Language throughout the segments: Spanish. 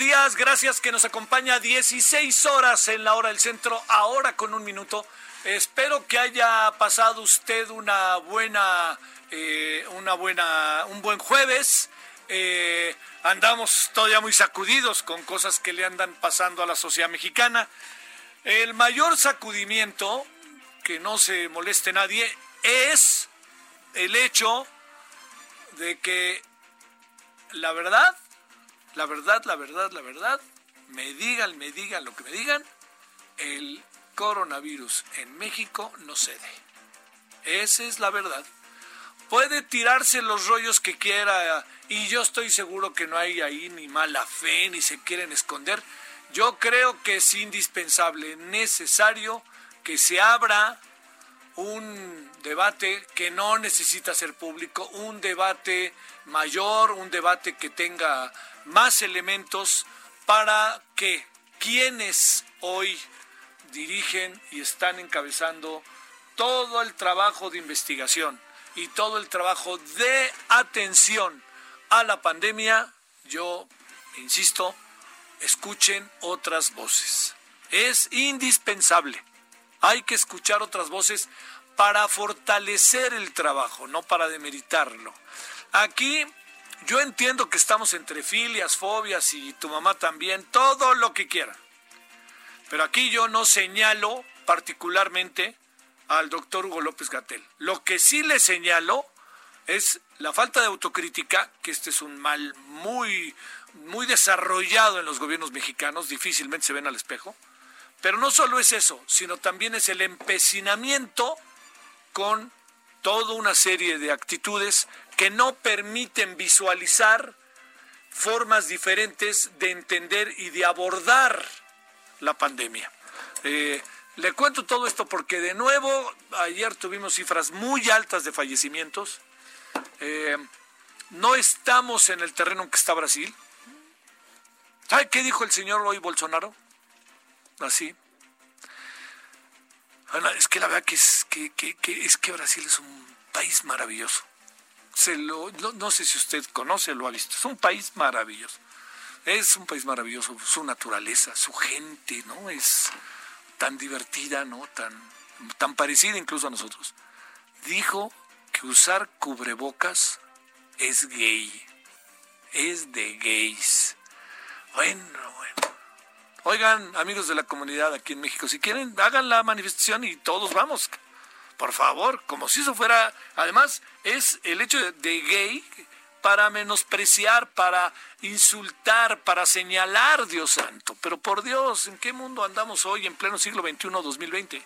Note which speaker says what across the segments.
Speaker 1: Días. Gracias que nos acompaña 16 horas en la hora del centro, ahora con un minuto. Espero que haya pasado usted una buena, eh, una buena, un buen jueves. Eh, andamos todavía muy sacudidos con cosas que le andan pasando a la sociedad mexicana. El mayor sacudimiento, que no se moleste nadie, es el hecho de que la verdad, la verdad, la verdad, la verdad, me digan, me digan lo que me digan, el coronavirus en México no cede. Esa es la verdad. Puede tirarse los rollos que quiera y yo estoy seguro que no hay ahí ni mala fe ni se quieren esconder. Yo creo que es indispensable, necesario que se abra un debate que no necesita ser público, un debate mayor, un debate que tenga más elementos para que quienes hoy dirigen y están encabezando todo el trabajo de investigación y todo el trabajo de atención a la pandemia, yo insisto, escuchen otras voces. Es indispensable. Hay que escuchar otras voces para fortalecer el trabajo, no para demeritarlo. Aquí yo entiendo que estamos entre filias, fobias y tu mamá también, todo lo que quiera. Pero aquí yo no señalo particularmente al doctor Hugo López Gatel. Lo que sí le señalo es la falta de autocrítica, que este es un mal muy, muy desarrollado en los gobiernos mexicanos, difícilmente se ven al espejo. Pero no solo es eso, sino también es el empecinamiento con toda una serie de actitudes que no permiten visualizar formas diferentes de entender y de abordar la pandemia. Eh, le cuento todo esto porque de nuevo ayer tuvimos cifras muy altas de fallecimientos. Eh, no estamos en el terreno en que está Brasil. ¿Sabe qué dijo el señor hoy Bolsonaro? Así. Es que la verdad que es que, que, es que Brasil es un país maravilloso. Se lo, no, no, sé si usted conoce lo ha visto. Es un país maravilloso. Es un país maravilloso. Su naturaleza, su gente, ¿no? Es tan divertida, ¿no? Tan, tan parecida incluso a nosotros. Dijo que usar cubrebocas es gay. Es de gays. Bueno, bueno. Oigan, amigos de la comunidad aquí en México, si quieren, hagan la manifestación y todos vamos. Por favor, como si eso fuera. Además, es el hecho de, gay para menospreciar, para insultar, para señalar, Dios santo. Pero por Dios, ¿en qué mundo andamos hoy en pleno siglo XXI, 2020?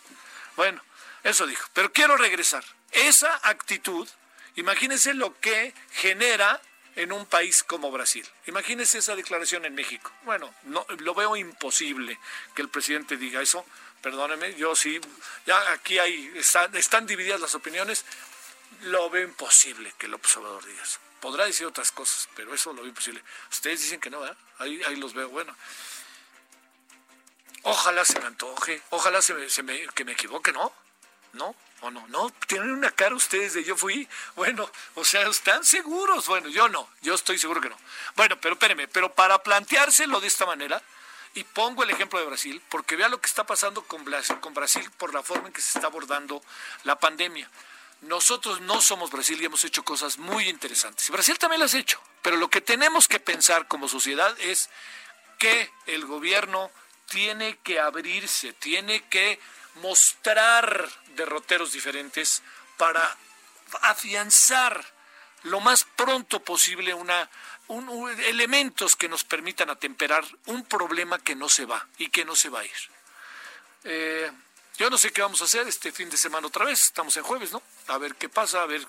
Speaker 1: Bueno, eso dijo. Pero quiero regresar. Esa actitud, imagínense lo que genera en un país como Brasil. Imagínense esa declaración en México. Bueno, no, lo veo imposible que el presidente diga eso. Perdóneme, yo sí, ya aquí hay, están, están divididas las opiniones. Lo veo imposible que el observador diga eso. Podrá decir otras cosas, pero eso lo veo imposible. Ustedes dicen que no, ¿verdad? Ahí, ahí los veo. Bueno, Ojalá se me antoje, ojalá se me, que me equivoque, ¿no? ¿No? ¿O no? ¿No? ¿Tienen una cara ustedes de yo fui? Bueno, o sea, ¿están seguros? Bueno, yo no, yo estoy seguro que no. Bueno, pero espéreme, pero para planteárselo de esta manera, y pongo el ejemplo de Brasil, porque vea lo que está pasando con Brasil, con Brasil por la forma en que se está abordando la pandemia. Nosotros no somos Brasil y hemos hecho cosas muy interesantes. Brasil también las ha hecho, pero lo que tenemos que pensar como sociedad es que el gobierno tiene que abrirse, tiene que mostrar derroteros diferentes para afianzar lo más pronto posible una, elementos que nos permitan atemperar un problema que no se va y que no se va a ir. Eh, yo no sé qué vamos a hacer este fin de semana otra vez, estamos en jueves, ¿no? A ver qué pasa, a ver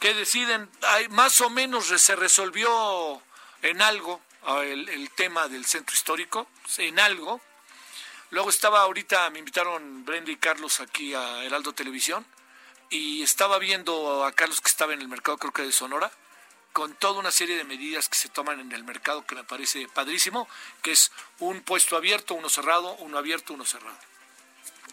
Speaker 1: qué deciden. Más o menos se resolvió en algo el, el tema del centro histórico, en algo. Luego estaba ahorita, me invitaron Brenda y Carlos aquí a Heraldo Televisión y estaba viendo a Carlos que estaba en el mercado, creo que de Sonora, con toda una serie de medidas que se toman en el mercado que me parece padrísimo, que es un puesto abierto, uno cerrado, uno abierto, uno cerrado.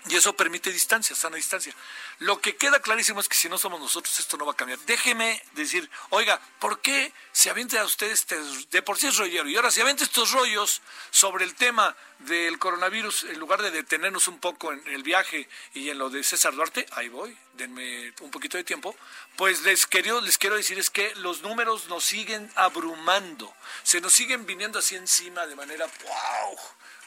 Speaker 1: Y eso permite distancia, sana distancia. Lo que queda clarísimo es que si no somos nosotros, esto no va a cambiar. Déjeme decir, oiga, ¿por qué se avienta a ustedes, este, de por sí es rollero, y ahora se avienta estos rollos sobre el tema del coronavirus, en lugar de detenernos un poco en el viaje y en lo de César Duarte, ahí voy, denme un poquito de tiempo, pues les quiero, les quiero decir es que los números nos siguen abrumando, se nos siguen viniendo así encima de manera, wow,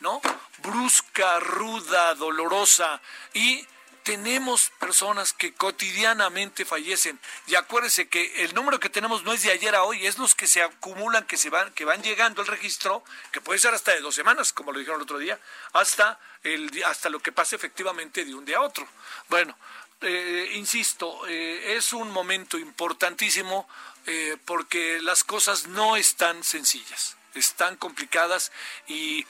Speaker 1: ¿no? Brusca, ruda, dolorosa y tenemos personas que cotidianamente fallecen. Y acuérdense que el número que tenemos no es de ayer a hoy, es los que se acumulan, que se van, que van llegando al registro, que puede ser hasta de dos semanas, como lo dijeron el otro día, hasta el hasta lo que pase efectivamente de un día a otro. Bueno, eh, insisto, eh, es un momento importantísimo eh, porque las cosas no están sencillas, están complicadas y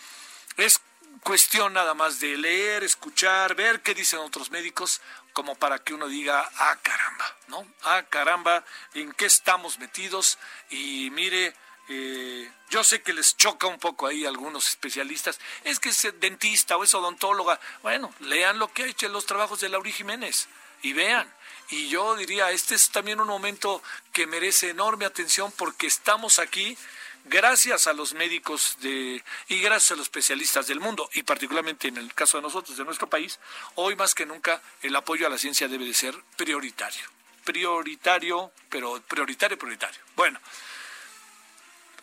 Speaker 1: es cuestión nada más de leer, escuchar, ver qué dicen otros médicos, como para que uno diga, ah, caramba, ¿no? Ah, caramba, ¿en qué estamos metidos? Y mire, eh, yo sé que les choca un poco ahí a algunos especialistas, es que es dentista o es odontóloga. Bueno, lean lo que ha hecho en los trabajos de Lauri Jiménez y vean. Y yo diría, este es también un momento que merece enorme atención porque estamos aquí gracias a los médicos de, y gracias a los especialistas del mundo, y particularmente en el caso de nosotros, de nuestro país, hoy más que nunca el apoyo a la ciencia debe de ser prioritario. Prioritario, pero prioritario, prioritario. Bueno,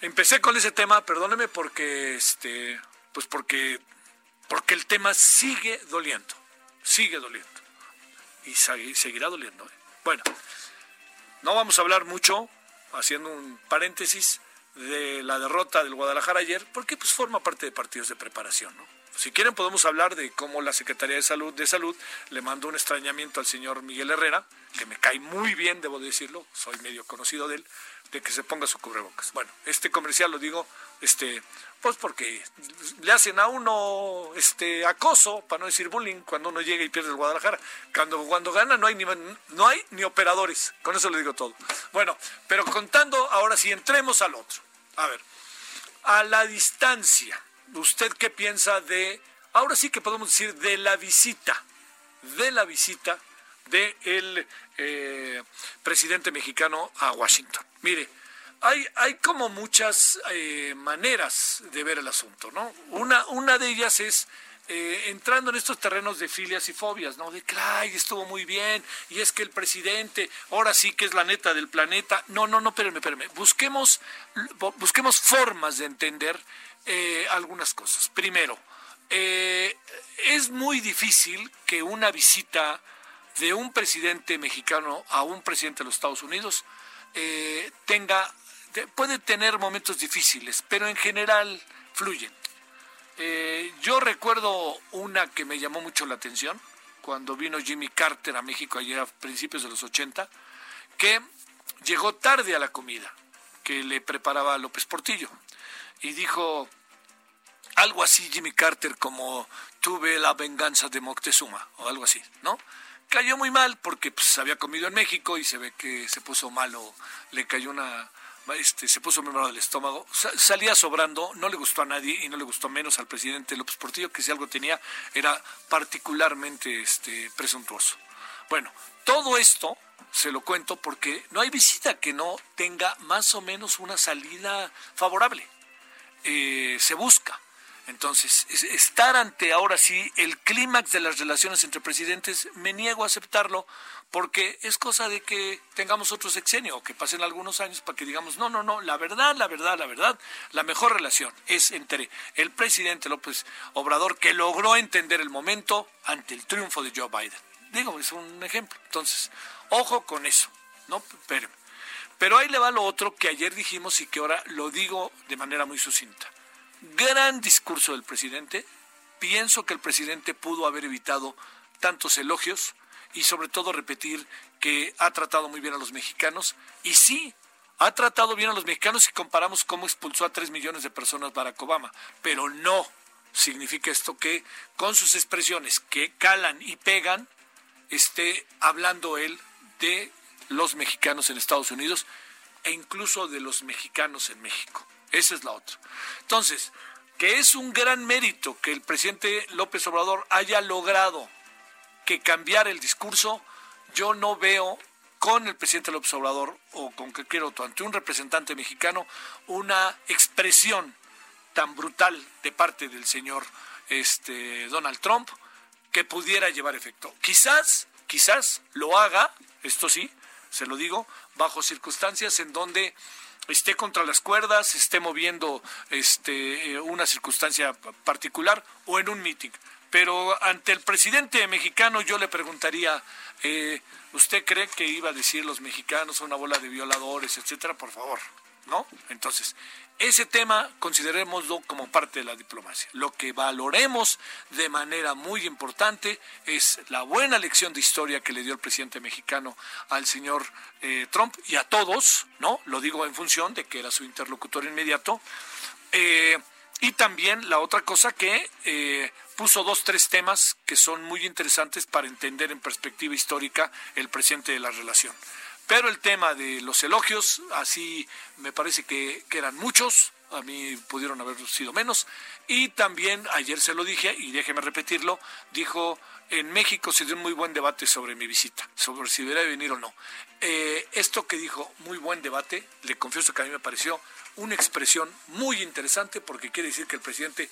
Speaker 1: empecé con ese tema, perdóneme porque, este, pues porque, porque el tema sigue doliendo, sigue doliendo, y seguirá doliendo. ¿eh? Bueno, no vamos a hablar mucho, haciendo un paréntesis, de la derrota del Guadalajara ayer, porque pues forma parte de partidos de preparación, ¿no? Si quieren podemos hablar de cómo la Secretaría de Salud de Salud le mandó un extrañamiento al señor Miguel Herrera, que me cae muy bien, debo decirlo, soy medio conocido de él, que se ponga su cubrebocas. Bueno, este comercial lo digo, este, pues porque le hacen a uno este acoso, para no decir bullying, cuando uno llega y pierde el Guadalajara. Cuando, cuando gana no hay ni no hay ni operadores, con eso le digo todo. Bueno, pero contando, ahora sí entremos al otro. A ver, a la distancia, ¿usted qué piensa de, ahora sí que podemos decir, de la visita, de la visita del el eh, presidente mexicano a Washington? Mire, hay, hay como muchas eh, maneras de ver el asunto, ¿no? Una, una de ellas es eh, entrando en estos terrenos de filias y fobias, ¿no? De ay, estuvo muy bien, y es que el presidente, ahora sí que es la neta del planeta. No, no, no, espérenme, espérenme. Busquemos, busquemos formas de entender eh, algunas cosas. Primero, es muy difícil que una visita de un presidente mexicano a un presidente de los Estados Unidos tenga, puede tener momentos difíciles, pero en general fluyen. Eh, yo recuerdo una que me llamó mucho la atención cuando vino Jimmy Carter a México ayer a principios de los 80, que llegó tarde a la comida que le preparaba López Portillo y dijo algo así Jimmy Carter como tuve la venganza de Moctezuma o algo así, ¿no? Cayó muy mal porque pues, había comido en México y se ve que se puso malo, le cayó una este, se puso muy del estómago, salía sobrando, no le gustó a nadie y no le gustó menos al presidente López Portillo, que si algo tenía era particularmente este, presuntuoso. Bueno, todo esto se lo cuento porque no hay visita que no tenga más o menos una salida favorable. Eh, se busca. Entonces, estar ante ahora sí el clímax de las relaciones entre presidentes, me niego a aceptarlo porque es cosa de que tengamos otro sexenio o que pasen algunos años para que digamos, no, no, no, la verdad, la verdad, la verdad, la mejor relación es entre el presidente López Obrador que logró entender el momento ante el triunfo de Joe Biden. Digo, es un ejemplo. Entonces, ojo con eso, ¿no? Pero, pero ahí le va lo otro que ayer dijimos y que ahora lo digo de manera muy sucinta gran discurso del presidente. Pienso que el presidente pudo haber evitado tantos elogios y sobre todo repetir que ha tratado muy bien a los mexicanos. Y sí, ha tratado bien a los mexicanos si comparamos cómo expulsó a tres millones de personas Barack Obama. Pero no significa esto que con sus expresiones que calan y pegan, esté hablando él de los mexicanos en Estados Unidos e incluso de los mexicanos en México. Esa es la otra. Entonces, que es un gran mérito que el presidente López Obrador haya logrado que cambiar el discurso, yo no veo con el presidente López Obrador o con cualquier otro, ante un representante mexicano, una expresión tan brutal de parte del señor este, Donald Trump que pudiera llevar efecto. Quizás, quizás lo haga, esto sí, se lo digo, bajo circunstancias en donde esté contra las cuerdas, esté moviendo este, eh, una circunstancia particular o en un meeting. Pero ante el presidente mexicano yo le preguntaría, eh, ¿usted cree que iba a decir los mexicanos una bola de violadores, etcétera? Por favor, ¿no? Entonces, ese tema considerémoslo como parte de la diplomacia. Lo que valoremos de manera muy importante es la buena lección de historia que le dio el presidente mexicano al señor eh, Trump y a todos, ¿no? Lo digo en función de que era su interlocutor inmediato. Eh, y también la otra cosa que eh, puso dos, tres temas que son muy interesantes para entender en perspectiva histórica el presente de la relación. Pero el tema de los elogios, así me parece que, eran muchos, a mí pudieron haber sido menos. Y también, ayer se lo dije, y déjeme repetirlo, dijo, en México se dio un muy buen debate sobre mi visita, sobre si debería venir o no. Eh, esto que dijo, muy buen debate, le confieso que a mí me pareció una expresión muy interesante porque quiere decir que el presidente,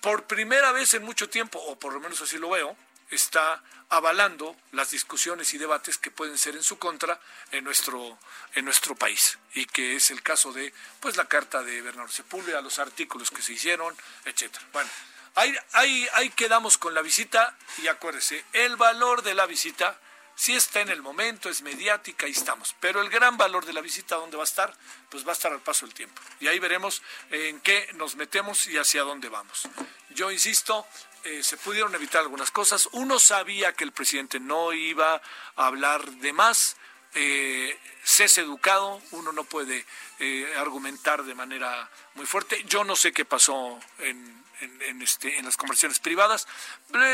Speaker 1: por primera vez en mucho tiempo, o por lo menos así lo veo, está avalando las discusiones y debates que pueden ser en su contra en nuestro en nuestro país y que es el caso de pues la carta de Bernardo Sepúlveda, los artículos que se hicieron, etcétera. Bueno, ahí, ahí, quedamos con la visita y acuérdese, el valor de la visita si está en el momento, es mediática y estamos. Pero el gran valor de la visita, ¿dónde va a estar? Pues va a estar al paso del tiempo. Y ahí veremos en qué nos metemos y hacia dónde vamos. Yo insisto, eh, se pudieron evitar algunas cosas. Uno sabía que el presidente no iba a hablar de más. Eh, se es educado, uno no puede eh, argumentar de manera muy fuerte. Yo no sé qué pasó en, en, este, en las conversaciones privadas.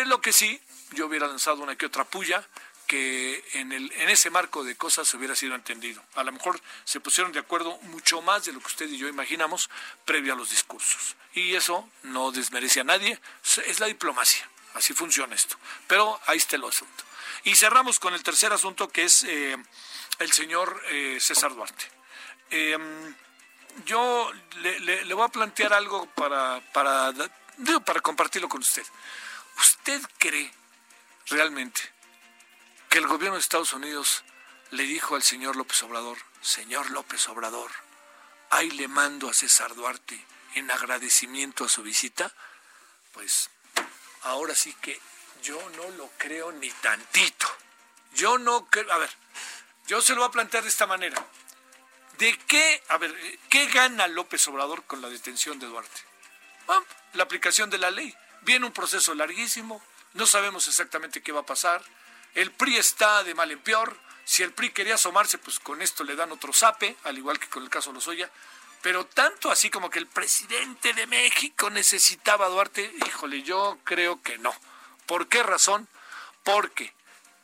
Speaker 1: lo que sí, yo hubiera lanzado una que otra puya que en, el, en ese marco de cosas hubiera sido entendido. A lo mejor se pusieron de acuerdo mucho más de lo que usted y yo imaginamos previo a los discursos. Y eso no desmerece a nadie, es la diplomacia, así funciona esto. Pero ahí está el asunto. Y cerramos con el tercer asunto que es eh, el señor eh, César Duarte. Em, yo le, voy a plantear algo para, para, para compartirlo con usted. ¿Usted cree realmente que el gobierno de Estados Unidos le dijo al señor López Obrador, señor López Obrador, ahí le mando a César Duarte en agradecimiento a su visita, pues ahora sí que yo no lo creo ni tantito. Yo no creo, a ver, yo se lo voy a plantear de esta manera. ¿De qué, a ver, qué gana López Obrador con la detención de Duarte? La aplicación de la ley. Viene un proceso larguísimo, no sabemos exactamente qué va a pasar, el PRI está de mal en peor. Si el PRI quería asomarse, pues con esto le dan otro zape, al igual que con el caso Lozoya. Pero tanto así como que el presidente de México necesitaba a Duarte, híjole, yo creo que no. ¿Por qué razón? Porque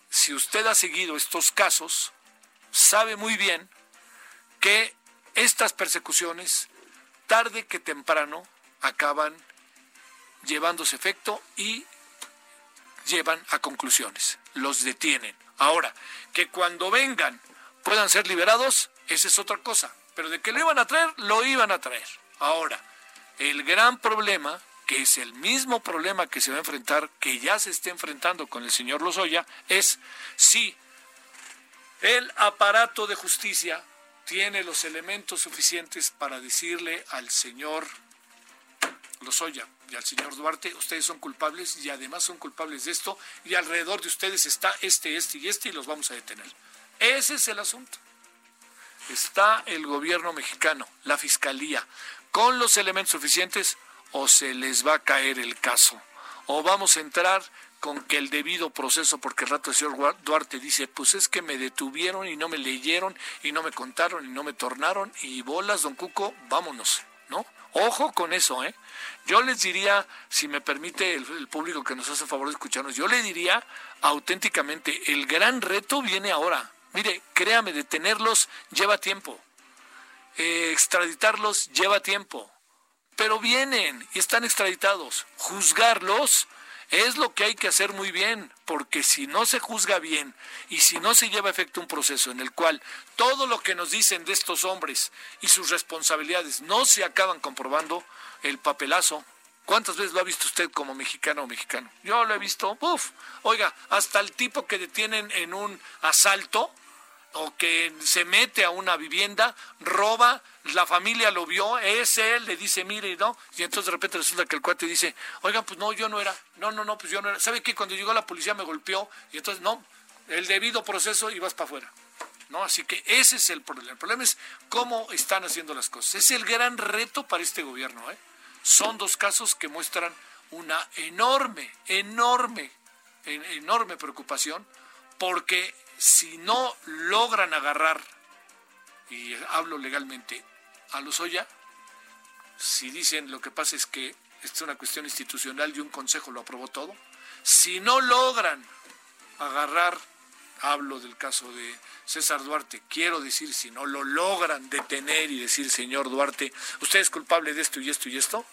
Speaker 1: si usted ha seguido estos casos, sabe muy bien que estas persecuciones, tarde que temprano, acaban llevándose efecto y llevan a conclusiones, los detienen. Ahora, que cuando vengan puedan ser liberados, esa es otra cosa. Pero de que lo iban a traer, lo iban a traer. Ahora, el gran problema, que es el mismo problema que se va a enfrentar, que ya se está enfrentando con el señor Lozoya, es si el aparato de justicia tiene los elementos suficientes para decirle al señor Lozoya y al señor Duarte, ustedes son culpables y además son culpables de esto y alrededor de ustedes está este, este y este y los vamos a detener. Ese es el asunto. Está el gobierno mexicano, la fiscalía, con los elementos suficientes o se les va a caer el caso. O vamos a entrar con que el debido proceso, porque el rato el señor Duarte dice, pues es que me detuvieron y no me leyeron y no me contaron y no me tornaron y bolas, don Cuco, vámonos, ¿no? Ojo con eso, ¿eh? Yo les diría, si me permite el, público que nos hace favor de escucharnos, yo le diría auténticamente, el gran reto viene ahora. Mire, créame, detenerlos lleva tiempo. Eh, extraditarlos lleva tiempo. Pero vienen y están extraditados. Juzgarlos es lo que hay que hacer muy bien, porque si no se juzga bien y si no se lleva a efecto un proceso en el cual todo lo que nos dicen de estos hombres y sus responsabilidades no se acaban comprobando, el papelazo. ¿Cuántas veces lo ha visto usted como mexicano o mexicano? Yo lo he visto, ¡Uf! Oiga, hasta el tipo que detienen en un asalto o que se mete a una vivienda, roba, la familia lo vio, es él, le dice, mire, ¿no? Y entonces de repente resulta que el cuate dice, oigan, pues no, yo no era, no, no, no, pues yo no era. ¿Sabe qué? Cuando llegó la policía me golpeó y entonces, no, el debido proceso y vas para afuera. ¿No? Así que ese es el problema. El problema es cómo están haciendo las cosas. Es el gran reto para este gobierno. ¿eh? Son dos casos que muestran una enorme, enorme, enorme preocupación porque si no logran agarrar, y hablo legalmente, a los Oya, si dicen lo que pasa es que esta es una cuestión institucional y un consejo lo aprobó todo, si no logran agarrar, hablo del caso de César Duarte, quiero decir, si no lo logran detener y decir, señor Duarte, usted es culpable de esto y esto y esto,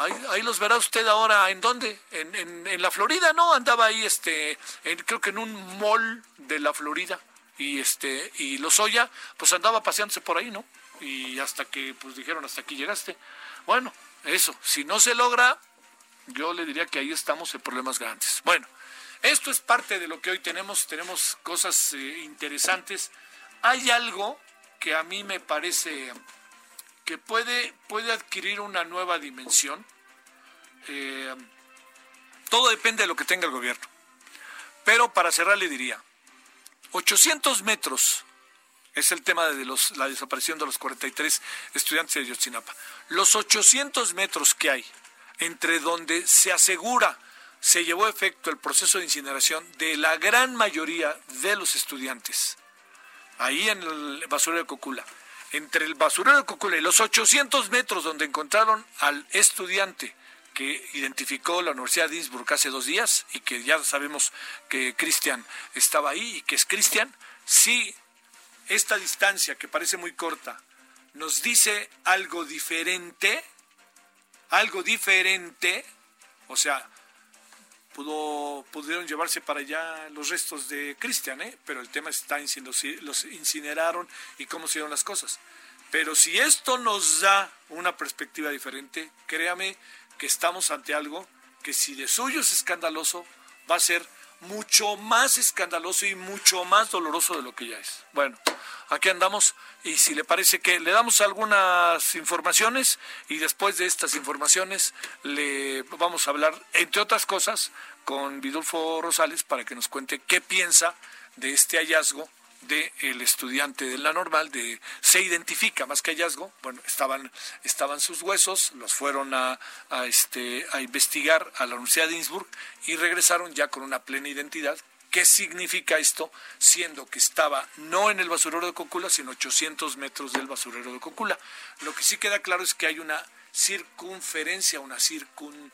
Speaker 1: Ahí, los verá usted ahora, ¿en dónde? En, en, la Florida, ¿no? Andaba ahí, este, creo que en un mall de la Florida. Y este, y Lozoya, pues andaba paseándose por ahí, ¿no? Y hasta que, pues dijeron, hasta aquí llegaste. Bueno, eso, si no se logra, yo le diría que ahí estamos en problemas grandes. Bueno, esto es parte de lo que hoy tenemos, tenemos cosas eh, interesantes. Hay algo que a mí me parece que puede, puede adquirir una nueva dimensión. Eh, todo depende de lo que tenga el gobierno. Pero para cerrar le diría, 800 metros es el tema de la desaparición de los 43 estudiantes de Yotzinapa. Los 800 metros que hay entre donde se asegura se llevó a efecto el proceso de incineración de la gran mayoría de los estudiantes, ahí en el basurero de Cocula, entre el basurero de Cocula y los 800 metros donde encontraron al estudiante que identificó la Universidad de Innsbruck hace dos días y que ya sabemos que Cristian estaba ahí y que es Cristian, si esta distancia que parece muy corta nos dice algo diferente, algo diferente, o sea, pudieron llevarse para allá los restos de Cristian, ¿eh? pero el tema está en si los incineraron y cómo se dieron las cosas. Pero si esto nos da una perspectiva diferente, créame que estamos ante algo que si de suyo es escandaloso, va a ser mucho más escandaloso y mucho más doloroso de lo que ya es. Bueno, aquí andamos y si le parece que le damos algunas informaciones y después de estas informaciones le vamos a hablar, entre otras cosas, con Vidulfo Rosales para que nos cuente qué piensa de este hallazgo del estudiante de la normal, de se identifica más que hallazgo, bueno, estaban, estaban sus huesos, los fueron a, este, a investigar a la Universidad de Innsbruck y regresaron ya con una plena identidad. ¿Qué significa esto? Siendo que estaba no en el basurero de Cocula, sino 800 metros del basurero de Cocula. Lo que sí queda claro es que hay una circunferencia, una, circun,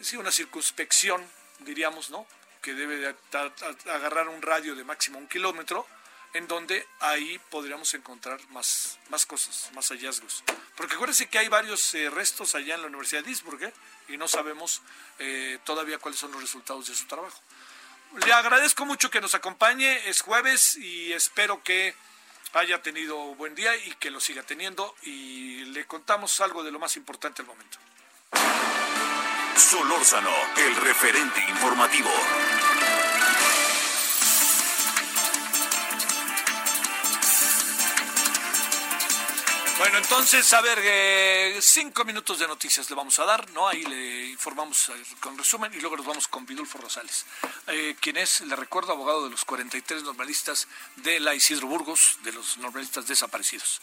Speaker 1: sí, una circunspección, diríamos, ¿no? Que debe de agarrar un radio de máximo un kilómetro en donde ahí podríamos encontrar más, más cosas, más hallazgos. Porque acuérdense que hay varios eh, restos allá en la Universidad de Innsbruck ¿eh? y no sabemos eh, todavía cuáles son los resultados de su trabajo. Le agradezco mucho que nos acompañe, es jueves y espero que haya tenido buen día y que lo siga teniendo y le contamos algo de lo más importante del momento.
Speaker 2: Solórzano, el referente informativo.
Speaker 1: Bueno, entonces, a ver, eh, cinco minutos de noticias le vamos a dar, ¿no? Ahí le informamos eh, con resumen y luego nos vamos con Vidulfo Rosales, eh, quien es, le recuerdo, abogado de los 43 normalistas de la Isidro Burgos, de los normalistas desaparecidos.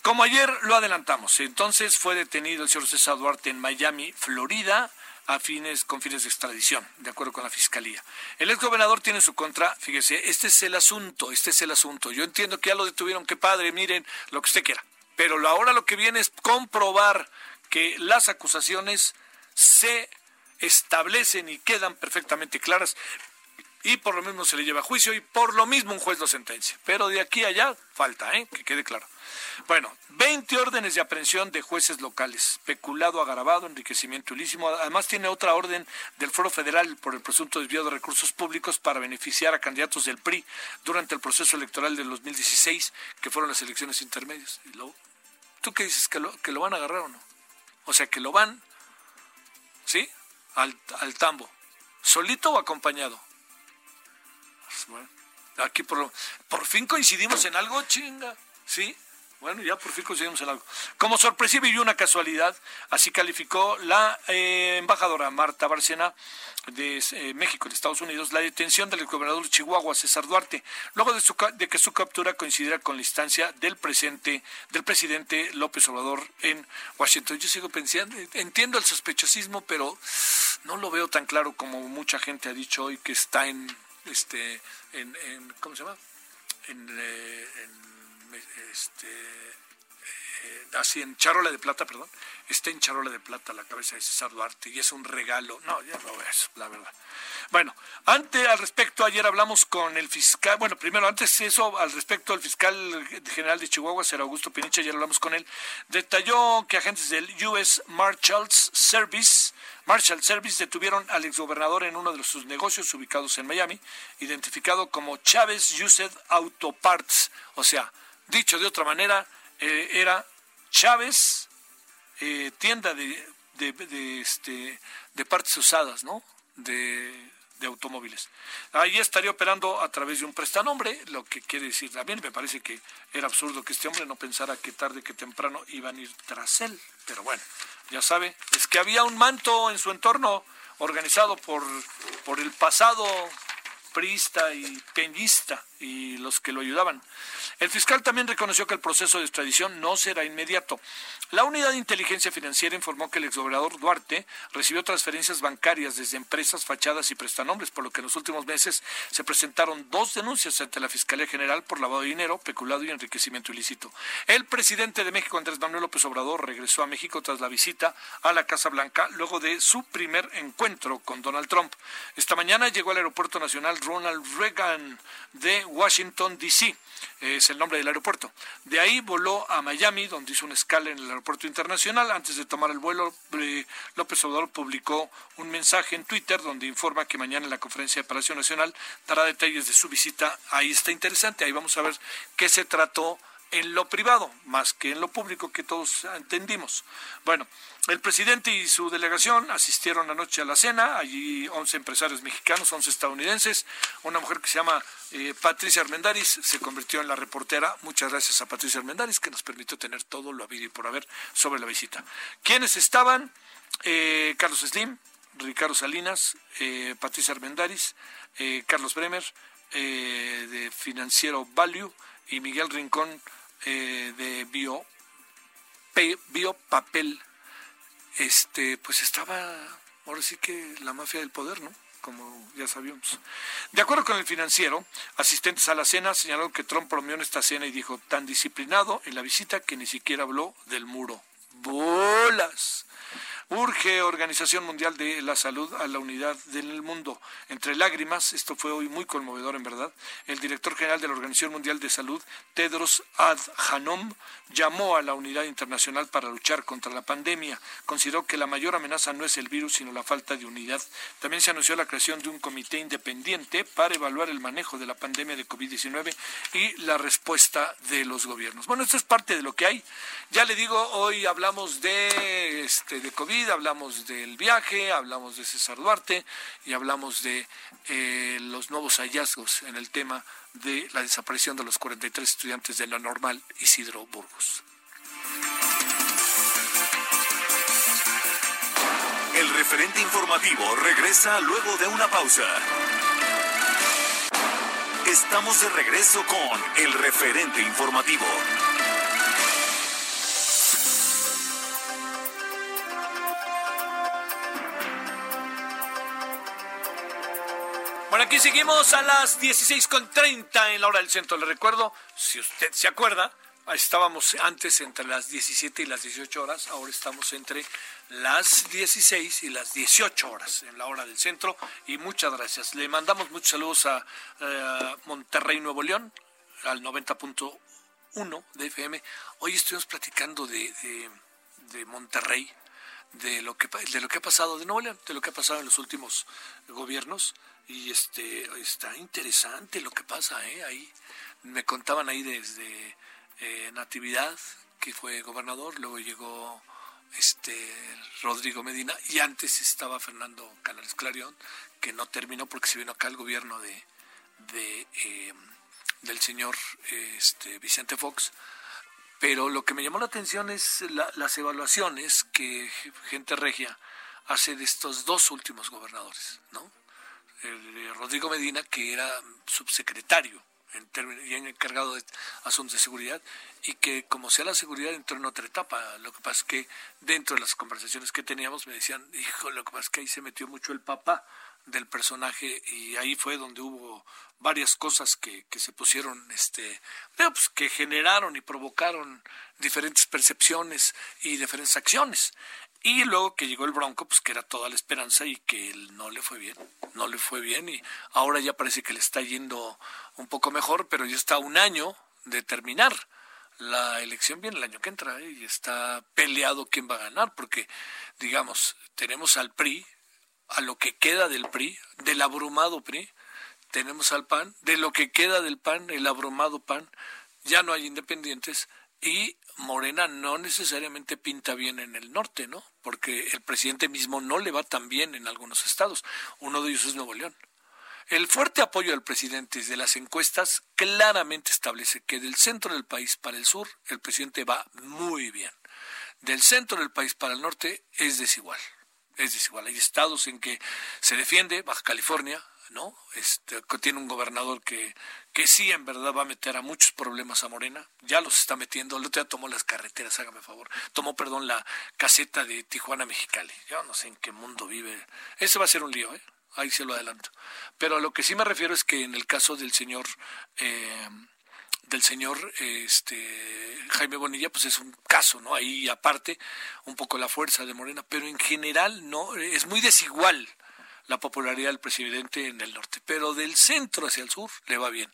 Speaker 1: Como ayer lo adelantamos, entonces fue detenido el señor César Duarte en Miami, Florida, a fines, con fines de extradición, de acuerdo con la fiscalía. El exgobernador tiene su contra, fíjese, este es el asunto, este es el asunto. Yo entiendo que ya lo detuvieron, que padre, miren, lo que usted quiera pero ahora lo que viene es comprobar que las acusaciones se establecen y quedan perfectamente claras y por lo mismo se le lleva a juicio y por lo mismo un juez lo sentencia. Pero de aquí a allá falta, ¿eh? que quede claro. Bueno, 20 órdenes de aprehensión de jueces locales, peculado, agravado, enriquecimiento ilícimo. Además tiene otra orden del Foro Federal por el presunto desvío de recursos públicos para beneficiar a candidatos del PRI durante el proceso electoral del 2016, que fueron las elecciones intermedias. Y luego, ¿Tú qué dices? ¿Que lo, ¿Que lo van a agarrar o no? O sea, que lo van, ¿sí? Al, al tambo. ¿Solito o acompañado? Pues bueno, aquí por, por fin coincidimos en algo, chinga, ¿sí? Bueno, ya por fin coincidimos en algo. Como sorpresiva y una casualidad, así calificó la eh, embajadora Marta Barcena de eh, México, de Estados Unidos, la detención del gobernador Chihuahua, César Duarte, luego de, de que su captura coincidiera con la instancia del presente, del presidente López Obrador en Washington. Yo sigo pensando, entiendo el sospechosismo, pero no lo veo tan claro como mucha gente ha dicho hoy que está en, este, en, en ¿cómo se llama? en, eh, en este, eh, así en charola de plata, perdón, está en charola de plata la cabeza de César Duarte y es un regalo. No, ya no eso, la verdad. Bueno, antes al respecto, ayer hablamos con el fiscal, bueno, primero antes eso, al respecto, el fiscal general de Chihuahua, Ser Augusto Pinicha, ayer hablamos con él, detalló que agentes del US Marshals Service, Marshall Service detuvieron al exgobernador en uno de sus negocios ubicados en Miami, identificado como Chávez Used Auto Parts, o sea, Dicho de otra manera, eh, era Chávez, eh, tienda de, de, este, de partes usadas, ¿no? De, de automóviles. Ahí estaría operando a través de un prestanombre, lo que quiere decir, mí me parece que era absurdo que este hombre no pensara que tarde que temprano iban a ir tras él, pero bueno, ya sabe, es que había un manto en su entorno organizado por, por el pasado priista y peñista y los que lo ayudaban. El fiscal también reconoció que el proceso de extradición no será inmediato. La unidad de inteligencia financiera informó que el exgobernador Duarte recibió transferencias bancarias desde empresas, fachadas y prestanombres, por lo que en los últimos meses se presentaron dos denuncias ante la Fiscalía General por lavado de dinero, peculado y enriquecimiento ilícito. El presidente de México, Andrés Manuel López Obrador, regresó a México tras la visita a la Casa Blanca luego de su primer encuentro con Donald Trump. Esta mañana llegó al Aeropuerto Nacional Ronald Reagan de Washington, D.C. Es el nombre del aeropuerto. De ahí voló a Miami, donde hizo una escala en el aeropuerto internacional. Antes de tomar el vuelo, eh, López Obrador publicó un mensaje en Twitter donde informa que mañana en la conferencia de Palacio Nacional dará detalles de su visita. Ahí está interesante. Ahí vamos a ver qué se trató en lo privado, más que en lo público que todos entendimos. Bueno, el presidente y su delegación asistieron anoche a la cena, allí 11 empresarios mexicanos, 11 estadounidenses, una mujer que se llama eh, Patricia Armendaris se convirtió en la reportera. Muchas gracias a Patricia Armendaris que nos permitió tener todo lo habido y por haber sobre la visita. ¿Quiénes estaban? Eh, Carlos Slim, Ricardo Salinas, eh, Patricia Armendaris, Carlos Bremer, de Financiero Value, y Miguel Rincón, eh, de bio, biopapel, este, pues estaba, ahora sí que la mafia del poder, ¿no? como ya sabíamos. De acuerdo con el financiero, asistentes a la cena señalaron que Trump bromeó en esta cena y dijo tan disciplinado en la visita que ni siquiera habló del muro. ¡Bolas! Urge Organización Mundial de la Salud a la unidad del mundo. Entre lágrimas, esto fue hoy muy conmovedor en verdad, el director general de la Organización Mundial de Salud, Tedros Adhanom, llamó a la unidad internacional para luchar contra la pandemia. Consideró que la mayor amenaza no es el virus, sino la falta de unidad. También se anunció la creación de un comité independiente para evaluar el manejo de la pandemia de COVID-19 y la respuesta de los gobiernos. Bueno, esto es parte de lo que hay. Ya le digo, hoy hablamos de, este, de COVID, hablamos del viaje, hablamos de César Duarte y hablamos de eh, los nuevos hallazgos en el tema de la desaparición de los 43 estudiantes de la normal Isidro Burgos.
Speaker 2: El referente informativo regresa luego de una pausa. Estamos de regreso con el referente informativo.
Speaker 1: Aquí seguimos a las 16.30 en la hora del centro. Le recuerdo, si usted se acuerda, estábamos antes entre las 17 y las 18 horas, ahora estamos entre las 16 y las 18 horas en la hora del centro. Y muchas gracias. Le mandamos muchos saludos a eh, Monterrey, Nuevo León, al 90.1 de FM. Hoy estuvimos platicando de, de Monterrey, de lo que de lo que ha pasado de Nuevo León, de lo que ha pasado en los últimos gobiernos y este está interesante lo que pasa ¿eh? ahí me contaban ahí desde eh, Natividad que fue gobernador luego llegó este Rodrigo Medina y antes estaba Fernando Canales Clarion que no terminó porque se vino acá el gobierno de, de eh, del señor este Vicente Fox pero lo que me llamó la atención es las evaluaciones que gente regia hace de estos dos últimos gobernadores, ¿no? El Rodrigo Medina, que era subsecretario en y encargado de asuntos de seguridad, y que como sea la seguridad entró en otra etapa. Lo que pasa es que dentro de las conversaciones que teníamos me decían, hijo, lo que pasa es que ahí se metió mucho el papá del personaje y ahí fue donde hubo varias cosas que, que se pusieron, este, pues, que generaron y provocaron diferentes percepciones y diferentes acciones. Y luego que llegó el Bronco, pues que era toda la esperanza y que él no le fue bien, no le fue bien y ahora ya parece que le está yendo un poco mejor, pero ya está un año de terminar. La elección viene el año que entra ¿eh? y está peleado quién va a ganar, porque digamos, tenemos al PRI, a lo que queda del PRI, del abrumado PRI, tenemos al PAN, de lo que queda del PAN, el abrumado PAN, ya no hay independientes y Morena no necesariamente pinta bien en el norte, ¿no? Porque el presidente mismo no le va tan bien en algunos estados. Uno de ellos es Nuevo León. El fuerte apoyo del presidente desde las encuestas claramente establece que del centro del país para el sur el presidente va muy bien. Del centro del país para el norte es desigual. Es desigual. Hay estados en que se defiende, Baja California, ¿no? Este, tiene un gobernador que, que sí en verdad va a meter a muchos problemas a Morena, ya los está metiendo, el otro día tomó las carreteras, hágame favor, tomó, perdón, la caseta de Tijuana Mexicali, yo no sé en qué mundo vive, ese va a ser un lío, ¿eh? ahí se lo adelanto, pero a lo que sí me refiero es que en el caso del señor... Eh, del señor este Jaime Bonilla, pues es un caso, ¿no? Ahí aparte un poco la fuerza de Morena, pero en general no es muy desigual la popularidad del presidente en el norte, pero del centro hacia el sur le va bien.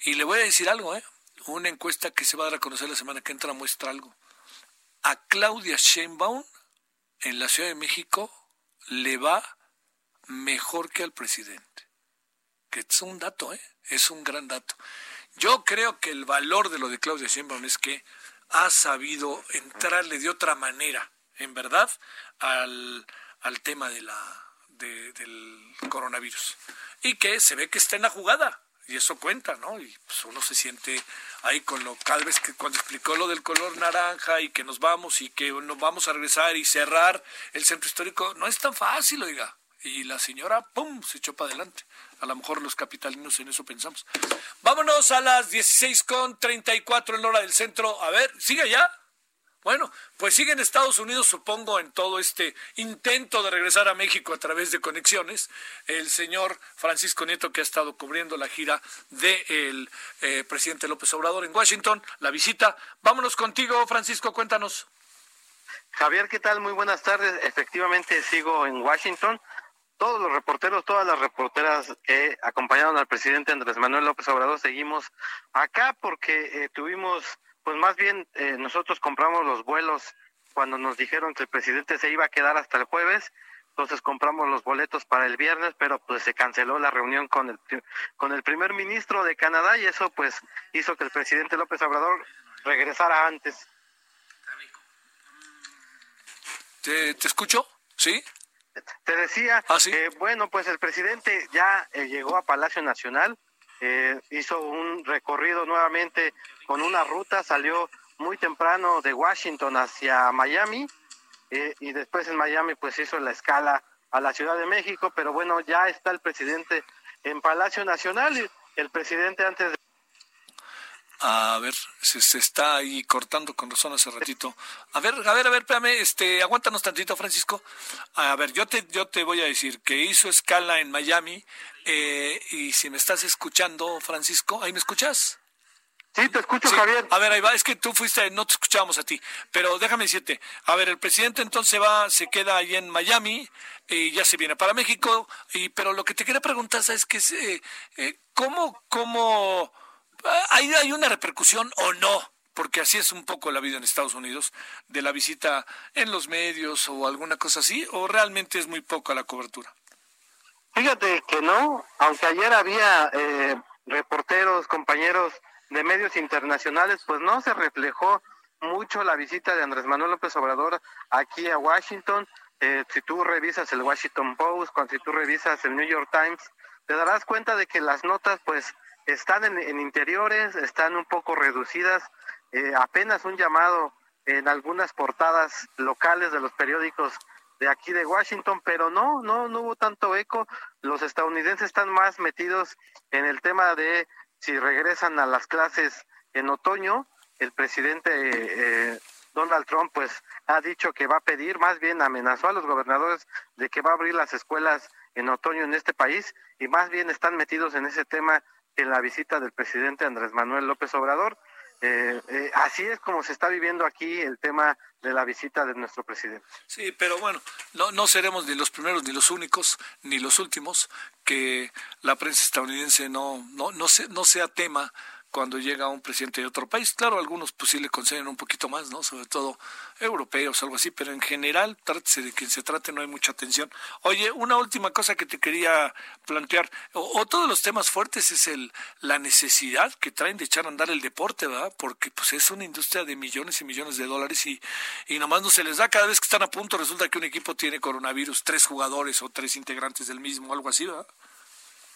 Speaker 1: Y le voy a decir algo, ¿eh? Una encuesta que se va a dar conocer la semana que entra muestra algo. A Claudia Sheinbaum en la Ciudad de México le va mejor que al presidente. Que es un dato, ¿eh? Es un gran dato. Yo creo que el valor de lo de Claudia Sheinbaum es que ha sabido entrarle de otra manera, en verdad, al, al tema de la, del coronavirus. Y que se ve que está en la jugada. Y eso cuenta, ¿no? Y pues uno se siente ahí con lo, cada vez que cuando explicó lo del color naranja y que nos vamos y que nos vamos a regresar y cerrar el centro histórico, no es tan fácil, oiga. Y la señora, ¡pum!, se echó para adelante. A lo mejor los capitalinos en eso pensamos. Vámonos a las 16.34 en hora del centro. A ver, sigue ya. Bueno, pues sigue en Estados Unidos, supongo, en todo este intento de regresar a México a través de conexiones, el señor Francisco Nieto, que ha estado cubriendo la gira del eh, presidente López Obrador en Washington, la visita. Vámonos contigo, Francisco, cuéntanos.
Speaker 3: Javier, ¿qué tal? Muy buenas tardes. Efectivamente, sigo en Washington. Todos los reporteros, todas las reporteras que acompañaron al presidente Andrés Manuel López Obrador, seguimos acá porque eh, tuvimos, pues más bien eh, nosotros compramos los vuelos cuando nos dijeron que el presidente se iba a quedar hasta el jueves entonces compramos los boletos para el viernes, pero pues se canceló la reunión con el con el primer ministro de Canadá y eso pues hizo que el presidente López Obrador regresara antes.
Speaker 1: ¿Te, escucho? ¿Sí?
Speaker 3: Te decía, ¿Ah, bueno, pues el presidente ya eh, llegó a Palacio Nacional, eh, hizo un recorrido nuevamente con una ruta, salió muy temprano de Washington hacia Miami eh, y después en Miami pues hizo la escala a la Ciudad de México, pero bueno, ya está el presidente en Palacio Nacional el presidente antes de...
Speaker 1: A ver, se, se, está ahí cortando con razón hace ratito. A ver, a ver, a ver, espérame, este, aguántanos tantito, Francisco. A ver, yo te, yo te voy a decir que hizo escala en Miami eh, y si me estás escuchando, Francisco, ¿ahí me escuchas?
Speaker 3: Sí, te escucho, Javier.
Speaker 1: A ver, ahí va, es que tú fuiste, no te escuchábamos a ti, pero déjame decirte, a ver, el presidente entonces va, se queda ahí en Miami y ya se viene para México, y pero lo que te quería preguntar es que eh, eh, cómo, cómo, hay, hay una repercusión o no, porque así es un poco la vida en Estados Unidos, de la visita en los medios o alguna cosa así, o realmente es muy poca la cobertura.
Speaker 3: Fíjate que no, aunque ayer había eh, reporteros, compañeros de medios internacionales, pues no se reflejó mucho la visita de Andrés Manuel López Obrador aquí a Washington. Eh, si tú revisas el Washington Post, cuando si tú revisas el New York Times, te darás cuenta de que las notas pues están en, interiores, están un poco reducidas, eh, apenas un llamado en algunas portadas locales de los periódicos de aquí de Washington, pero no, no, no hubo tanto eco. Los estadounidenses están más metidos en el tema de si regresan a las clases en otoño, el presidente eh, Donald Trump pues ha dicho que va a pedir, más bien amenazó a los gobernadores de que va a abrir las escuelas en otoño en este país y más bien están metidos en ese tema en la visita del presidente Andrés Manuel López Obrador. Eh, eh, así es como se está viviendo aquí el tema de la visita de nuestro presidente.
Speaker 1: Sí, pero bueno, no, no seremos ni los primeros, ni los únicos, ni los últimos que la prensa estadounidense no, no, no, no sea tema cuando llega un presidente de otro país. Claro, algunos pues sí le conceden un poquito más, ¿no? Sobre todo europeos, algo así, pero en general, trátese de quien se trate, no hay mucha atención. Oye, una última cosa que te quería plantear, o, todos los temas fuertes es el la necesidad que traen de echar a andar el deporte, ¿verdad? Porque pues es una industria de millones y millones de dólares y, y nomás no se les da cada vez que están a punto, resulta que un equipo tiene coronavirus, tres jugadores o tres integrantes del mismo, algo así, ¿verdad?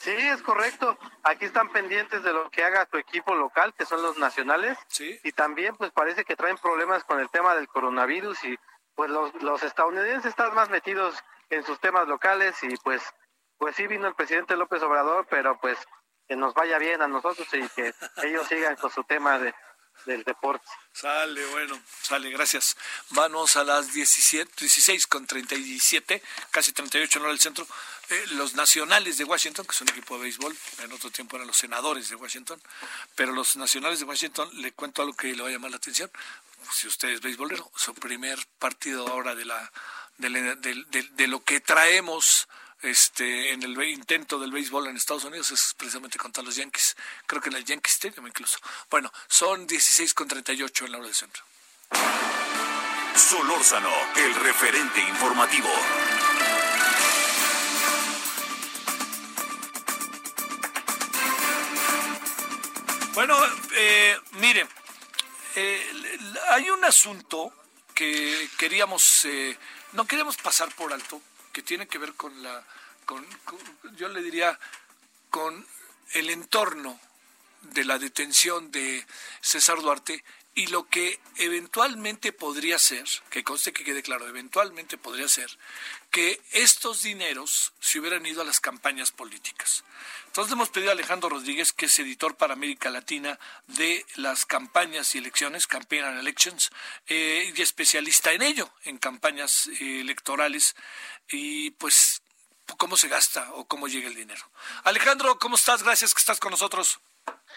Speaker 3: Sí, es correcto. Aquí están pendientes de lo que haga tu equipo local, que son los nacionales.
Speaker 1: Sí.
Speaker 3: Y también, pues parece que traen problemas con el tema del coronavirus y pues los, los estadounidenses están más metidos en sus temas locales y pues pues sí vino el presidente López Obrador, pero pues que nos vaya bien a nosotros y que ellos sigan con su tema de, del deporte.
Speaker 1: Sale, bueno, sale, gracias. Vamos a las 17, 16 con 37, casi 38 en hora del centro. Los nacionales de Washington, que son un equipo de béisbol, en otro tiempo eran los senadores de Washington, pero los nacionales de Washington, le cuento algo que le va a llamar la atención. Si usted es béisbolero, su primer partido ahora de la de lo que traemos este, en el intento del béisbol en Estados Unidos es precisamente contra los Yankees. Creo que en el Yankee Stadium incluso. Bueno, son 16 con 38 en la hora del centro.
Speaker 2: Solórzano, el referente informativo.
Speaker 1: Bueno, eh, mire, eh, hay un asunto que queríamos, eh, no queríamos pasar por alto, que tiene que ver con la, con, yo le diría, con el entorno de la detención de César Duarte y lo que eventualmente podría ser, que conste que quede claro, eventualmente podría ser que estos dineros se hubieran ido a las campañas políticas. Entonces hemos pedido a Alejandro Rodríguez, que es editor para América Latina de las campañas y elecciones, Campaign and Elections, eh, y especialista en ello, en campañas eh, electorales, y pues cómo se gasta o cómo llega el dinero. Alejandro, ¿cómo estás? Gracias que estás con nosotros.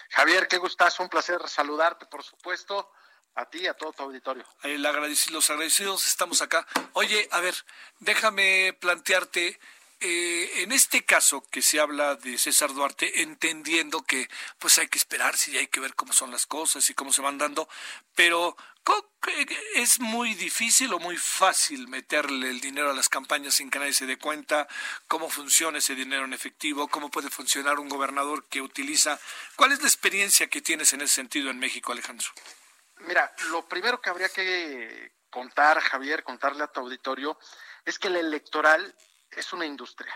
Speaker 4: Javier, qué gustazo, un placer saludarte, por supuesto. A ti y a todo tu auditorio.
Speaker 1: El los agradecidos estamos acá. Oye, a ver, déjame plantearte eh, en este caso que se habla de César Duarte, entendiendo que pues hay que esperarse y hay que ver cómo son las cosas y cómo se van dando, pero es muy difícil o muy fácil meterle el dinero a las campañas sin que nadie se dé cuenta, cómo funciona ese dinero en efectivo, cómo puede funcionar un gobernador que utiliza. ¿Cuál es la experiencia que tienes en ese sentido en México, Alejandro?
Speaker 4: Mira, lo primero que habría que contar, Javier, contarle a tu auditorio, es que el electoral es una industria.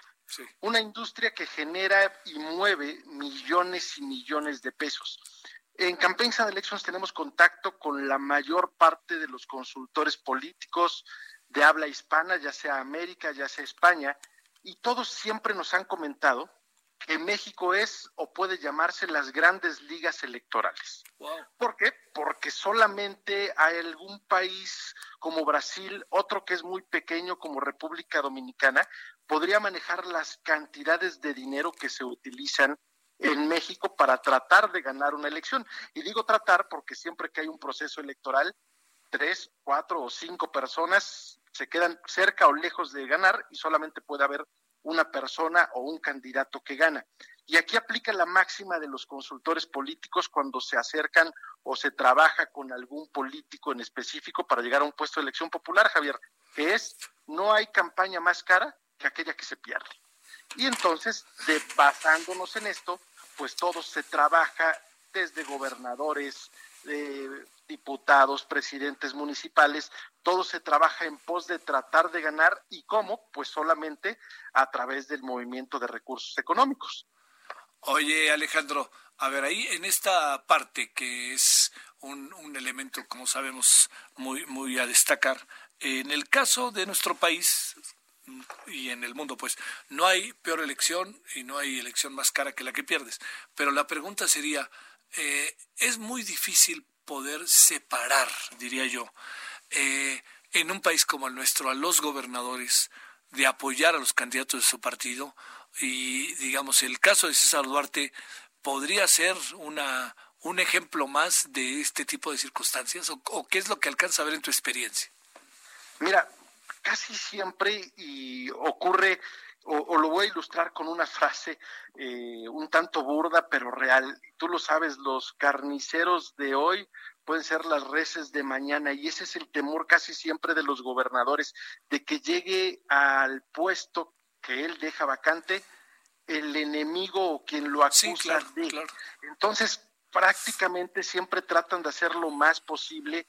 Speaker 4: Una industria que genera y mueve millones y millones de pesos. En Campaigns and Elections tenemos contacto con la mayor parte de los consultores políticos de habla hispana, ya sea América, ya sea España, y todos siempre nos han comentado que México es o puede llamarse las grandes ligas electorales. ¿Por qué? Porque solamente hay algún país como Brasil, otro que es muy pequeño como República Dominicana, podría manejar las cantidades de dinero que se utilizan en México para tratar de ganar una elección. Y digo tratar porque siempre que hay un proceso electoral, tres, cuatro o cinco personas se quedan cerca o lejos de ganar y solamente puede haber una persona o un candidato que gana. Y aquí aplica la máxima de los consultores políticos cuando se acercan o se trabaja con algún político en específico para llegar a un puesto de elección popular, Javier, que es no hay campaña más cara que aquella que se pierde. Y entonces, de, basándonos en esto, pues todo se trabaja desde gobernadores, eh, diputados, presidentes municipales, todo se trabaja en pos de tratar de ganar y cómo, pues solamente a través del movimiento de recursos económicos.
Speaker 1: Oye, Alejandro, a ver, ahí en esta parte que es un, un elemento, como sabemos, muy, muy a destacar, en el caso de nuestro país, y en el mundo, pues no hay peor elección y no hay elección más cara que la que pierdes. Pero la pregunta sería, eh, es muy difícil poder separar, diría yo, eh, en un país como el nuestro, a los gobernadores de apoyar a los candidatos de su partido y, digamos, el caso de César Duarte podría ser una, un ejemplo más de este tipo de circunstancias o, o qué es lo que alcanza a ver en tu experiencia.
Speaker 4: Mira, casi siempre y ocurre, o, lo voy a ilustrar con una frase eh, un tanto burda pero real. Tú lo sabes, los carniceros de hoy pueden ser las reses de mañana y ese es el temor casi siempre de los gobernadores, de que llegue al puesto que él deja vacante el enemigo o quien lo acusa de. Entonces, prácticamente siempre tratan de hacer lo más posible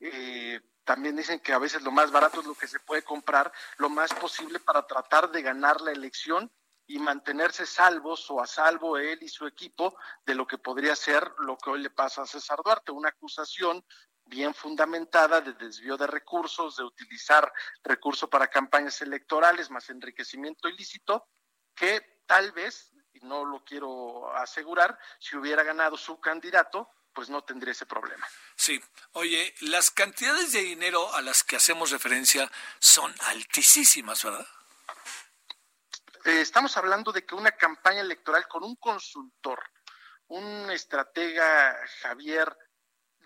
Speaker 4: eh, también dicen que a veces lo más barato es lo que se puede comprar, lo más posible para tratar de ganar la elección y mantenerse salvos o a salvo él y su equipo de lo que podría ser lo que hoy le pasa a César Duarte, una acusación bien fundamentada de desvío de recursos, de utilizar recursos para campañas electorales más enriquecimiento ilícito, que tal vez, y no lo quiero asegurar, si hubiera ganado su candidato, pues no tendría ese problema.
Speaker 1: Sí, oye, las cantidades de dinero a las que hacemos referencia son altísimas, ¿verdad?
Speaker 4: Eh, estamos hablando de que una campaña electoral con un consultor, un estratega, Javier,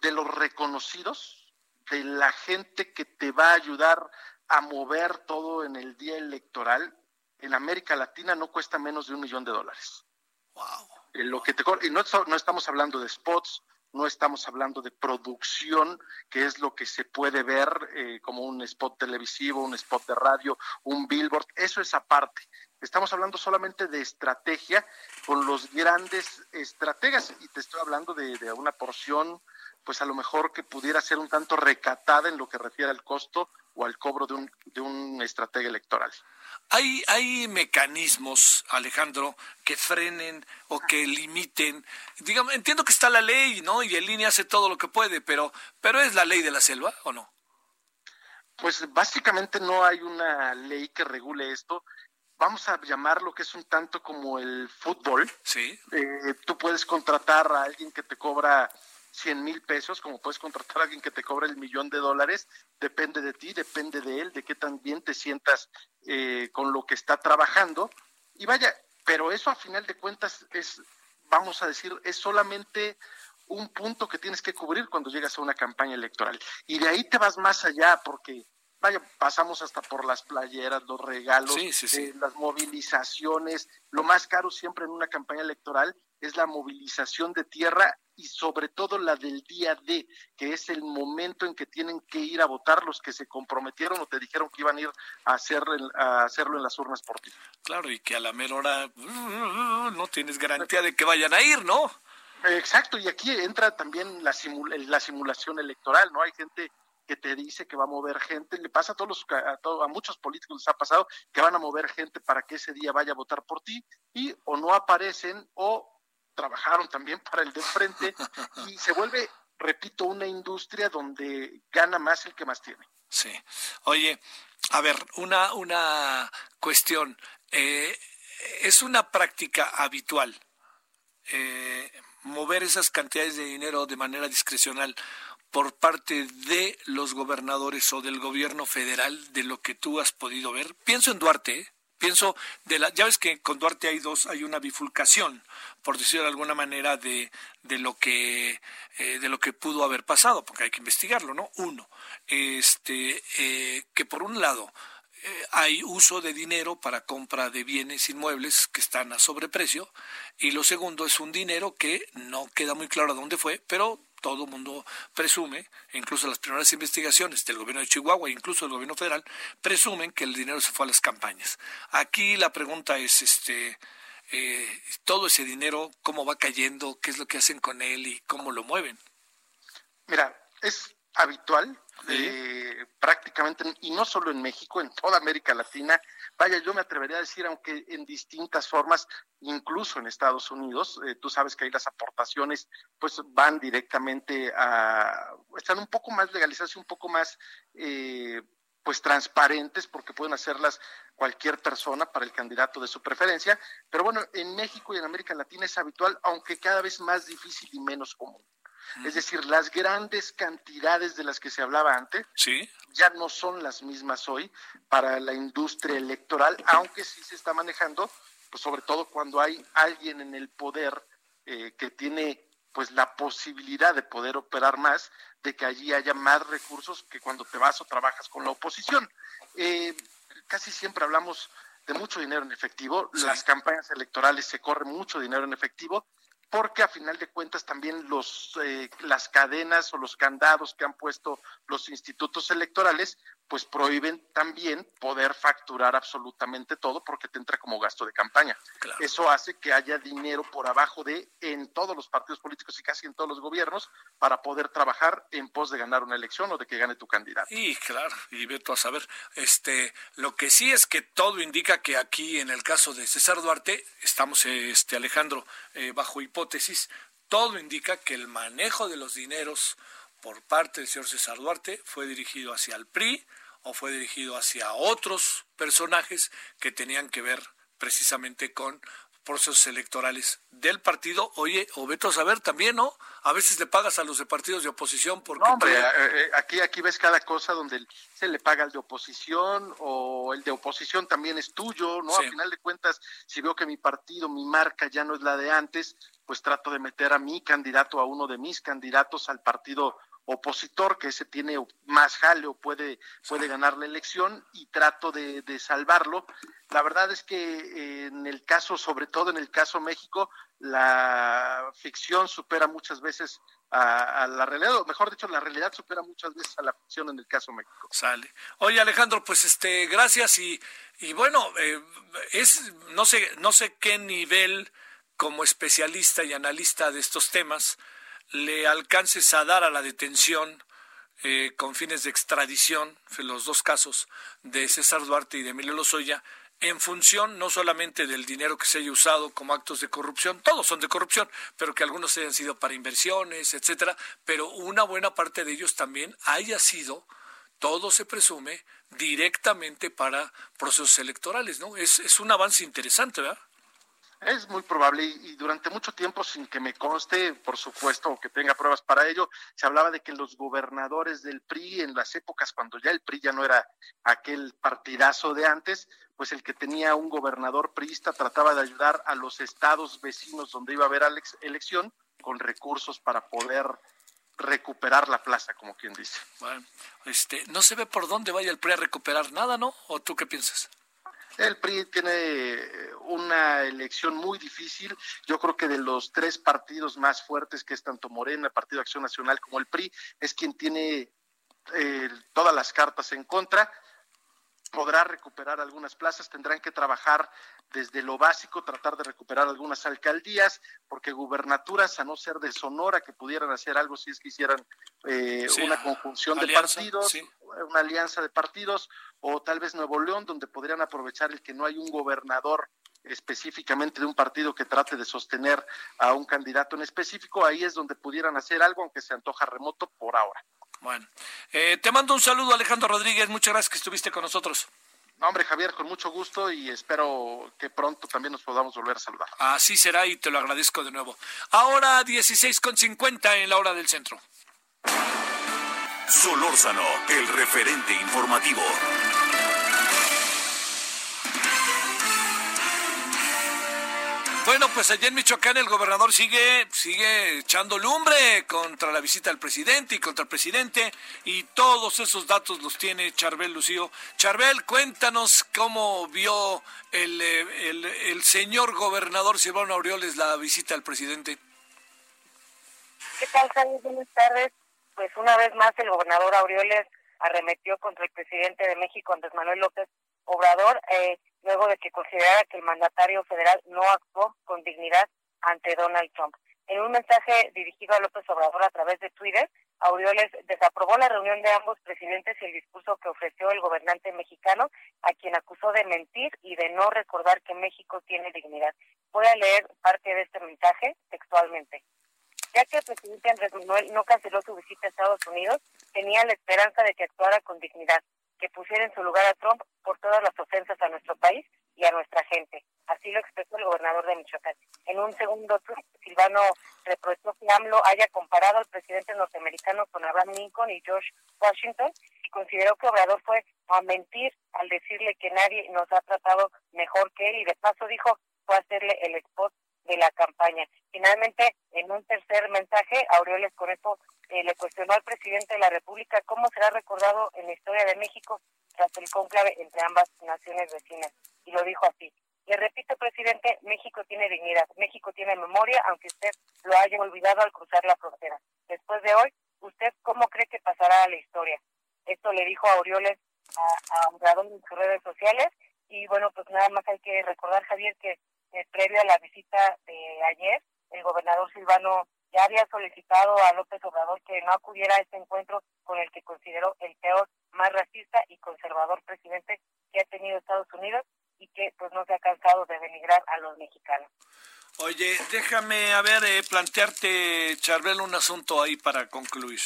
Speaker 4: de los reconocidos, de la gente que te va a ayudar a mover todo en el día electoral, en América Latina no cuesta menos de un millón de dólares.
Speaker 1: Wow.
Speaker 4: lo que te, y no, no estamos hablando de spots, no estamos hablando de producción, que es lo que se puede ver eh, como un spot televisivo, un spot de radio, un billboard, eso es aparte. Estamos hablando solamente de estrategia con los grandes estrategas y te estoy hablando de, de una porción, pues a lo mejor que pudiera ser un tanto recatada en lo que refiere al costo o al cobro de un, de un estratega electoral.
Speaker 1: Hay, hay mecanismos, Alejandro, que frenen o que limiten. Digamos, entiendo que está la ley, ¿no? Y el línea hace todo lo que puede, pero, pero ¿es la ley de la selva o no?
Speaker 4: Pues básicamente no hay una ley que regule esto. Vamos a llamarlo que es un tanto como el fútbol.
Speaker 1: Sí.
Speaker 4: Eh, tú puedes contratar a alguien que te cobra 100 mil pesos, como puedes contratar a alguien que te cobra el millón de dólares, depende de ti, depende de él, de qué tan bien te sientas eh, con lo que está trabajando. Y vaya, pero eso a final de cuentas es, vamos a decir, es solamente un punto que tienes que cubrir cuando llegas a una campaña electoral. Y de ahí te vas más allá porque vaya, pasamos hasta por las playeras, los regalos, eh, las movilizaciones. Lo más caro siempre en una campaña electoral es la movilización de tierra y sobre todo la del día D, que es el momento en que tienen que ir a votar los que se comprometieron o te dijeron que iban a ir a, hacer, a hacerlo en las urnas por ti.
Speaker 1: Claro, y que a la mera hora no tienes garantía de que vayan a ir, ¿no?
Speaker 4: Exacto, y aquí entra también la, la simulación electoral, ¿no? Hay gente que te dice que va a mover gente, le pasa a todos los, a, a, muchos políticos les ha pasado que van a mover gente para que ese día vaya a votar por ti y o no aparecen o trabajaron también para el de frente y se vuelve, repito, una industria donde gana más el que más tiene.
Speaker 1: Sí. Oye, a ver, una, una cuestión. Eh, es una práctica habitual eh, mover esas cantidades de dinero de manera discrecional por parte de los gobernadores o del gobierno federal de lo que tú has podido ver. Pienso en Duarte, pienso de la, ya ves que con Duarte hay dos, hay una bifurcación, por decirlo de alguna manera, de, de lo que eh, de lo que pudo haber pasado, porque hay que investigarlo, ¿no? Uno, este, eh, que por un lado eh, hay uso de dinero para compra de bienes inmuebles que están a sobreprecio, y lo segundo es un dinero que no queda muy claro a dónde fue, pero todo el mundo presume, incluso las primeras investigaciones del gobierno de Chihuahua, incluso del gobierno federal, presumen que el dinero se fue a las campañas. Aquí la pregunta es, este, eh, todo ese dinero, cómo va cayendo, qué es lo que hacen con él y cómo lo mueven.
Speaker 4: Mira, es habitual eh, prácticamente, y no solo en México, en toda América Latina. Vaya, yo me atrevería a decir, aunque en distintas formas, incluso en Estados Unidos, eh, tú sabes que ahí las aportaciones pues van directamente a, están un poco más legalizadas y un poco más eh, pues transparentes porque pueden hacerlas cualquier persona para el candidato de su preferencia. Pero bueno, en México y en América Latina es habitual, aunque cada vez más difícil y menos común. Es decir, las grandes cantidades de las que se hablaba antes ya no son las mismas hoy para la industria electoral, aunque sí se está manejando, pues sobre todo cuando hay alguien en el poder eh, que tiene pues la posibilidad de poder operar más, de que allí haya más recursos que cuando te vas o trabajas con la oposición. Eh, casi siempre hablamos de mucho dinero en efectivo, las campañas electorales se corre mucho dinero en efectivo, porque a final de cuentas también los eh, las cadenas o los candados que han puesto los institutos electorales pues prohíben también poder facturar absolutamente todo porque te entra como gasto de campaña. Eso hace que haya dinero por abajo de en todos los partidos políticos y casi en todos los gobiernos para poder trabajar en pos de ganar una elección o de que gane tu candidato.
Speaker 1: Y claro, y ve a saber, este, lo que sí es que todo indica que aquí en el caso de César Duarte estamos, este, Alejandro, eh, bajo hipótesis, todo indica que el manejo de los dineros por parte del señor César Duarte fue dirigido hacia el PRI o fue dirigido hacia otros personajes que tenían que ver precisamente con procesos electorales del partido. Oye, o Beto a saber también, ¿no? A veces le pagas a los de partidos de oposición porque...
Speaker 4: No, hombre, eh, eh, aquí, aquí ves cada cosa donde se le paga al de oposición o el de oposición también es tuyo, ¿no? A final de cuentas, si veo que mi partido, mi marca ya no es la de antes, pues trato de meter a mi candidato, a uno de mis candidatos al partido opositor, que ese tiene más jale o puede, puede ganar la elección y trato de, de salvarlo. La verdad es que eh, en el caso, sobre todo en el caso México, la ficción supera muchas veces a, la realidad, o mejor dicho, la realidad supera muchas veces a la ficción en el caso México.
Speaker 1: Sale. Oye, Alejandro, pues este, gracias y, y bueno, eh, es, no sé, no sé qué nivel como especialista y analista de estos temas, le alcances a dar a la detención eh, con fines de extradición, los dos casos de César Duarte y de Emilio Lozoya, en función no solamente del dinero que se haya usado como actos de corrupción, todos son de corrupción, pero que algunos hayan sido para inversiones, etcétera, pero una buena parte de ellos también haya sido, todo se presume, directamente para procesos electorales, ¿no? Es, es un avance interesante, ¿verdad?
Speaker 4: Es muy probable y, durante mucho tiempo, sin que me conste, por supuesto, o que tenga pruebas para ello, se hablaba de que los gobernadores del PRI en las épocas cuando ya el PRI ya no era aquel partidazo de antes, pues el que tenía un gobernador priista trataba de ayudar a los estados vecinos donde iba a haber elección con recursos para poder recuperar la plaza, como quien dice.
Speaker 1: Bueno, este, no se ve por dónde vaya el PRI a recuperar nada, ¿no? ¿O tú qué piensas?
Speaker 4: El PRI tiene una elección muy difícil. Yo creo que de los tres partidos más fuertes, que es tanto Morena, Partido Acción Nacional, como el PRI, es quien tiene eh, todas las cartas en contra podrá recuperar algunas plazas, tendrán que trabajar desde lo básico, tratar de recuperar algunas alcaldías, porque gubernaturas, a no ser de Sonora, que pudieran hacer algo si es que hicieran eh, una conjunción de partidos, una alianza de partidos, o tal vez Nuevo León, donde podrían aprovechar el que no hay un gobernador específicamente de un partido que trate de sostener a un candidato en específico, ahí es donde pudieran hacer algo, aunque se antoja remoto por ahora.
Speaker 1: Bueno, eh, te mando un saludo, Alejandro Rodríguez. Muchas gracias que estuviste con nosotros.
Speaker 4: No, hombre, Javier, con mucho gusto y espero que pronto también nos podamos volver a saludar.
Speaker 1: Así será y te lo agradezco de nuevo. Ahora 16.50 en la hora del centro.
Speaker 2: Solórzano, el referente informativo.
Speaker 1: Bueno, pues allá en Michoacán el gobernador sigue, sigue echando lumbre contra la visita del presidente y contra el presidente y todos esos datos los tiene Charbel Lucío. Charbel, cuéntanos cómo vio el, el señor gobernador Silvano Aureoles la visita del presidente.
Speaker 5: ¿Qué tal, Javier? Buenas tardes. Pues una vez más el gobernador Aureoles arremetió contra el presidente de México, Andrés Manuel López Obrador. Eh, luego de que considerara que el mandatario federal no actuó con dignidad ante Donald Trump. En un mensaje dirigido a López Obrador a través de Twitter, Aureoles desaprobó la reunión de ambos presidentes y el discurso que ofreció el gobernante mexicano, a quien acusó de mentir y de no recordar que México tiene dignidad. Voy a leer parte de este mensaje textualmente. Ya que el presidente Andrés Manuel no canceló su visita a Estados Unidos, tenía la esperanza de que actuara con dignidad que pusiera en su lugar a Trump por todas las ofensas a nuestro país y a nuestra gente. Así lo expresó el gobernador de Michoacán. En un segundo tweet, Silvano reprochó que AMLO haya comparado al presidente norteamericano con Abraham Lincoln y George Washington y consideró que Obrador fue a mentir al decirle que nadie nos ha tratado mejor que él y de paso dijo fue a hacerle el spot de la campaña. Finalmente, en un tercer mensaje, Aureoles con esto eh, le cuestionó al presidente de la República cómo será recordado en la historia de México tras el cónclave entre ambas naciones vecinas. Y lo dijo así. Le repito, presidente, México tiene dignidad, México tiene memoria, aunque usted lo haya olvidado al cruzar la frontera. Después de hoy, ¿usted cómo cree que pasará a la historia? Esto le dijo Aureoles a, a en sus redes sociales. Y bueno, pues nada más hay que recordar, Javier, que eh, previo a la visita de ayer, el gobernador Silvano ya había solicitado a López Obrador que no acudiera a este encuentro con el que consideró el peor, más racista y conservador presidente que ha tenido Estados Unidos y que pues no se ha cansado de denigrar a los mexicanos.
Speaker 1: Oye, déjame a ver eh, plantearte, Charbel, un asunto ahí para concluir.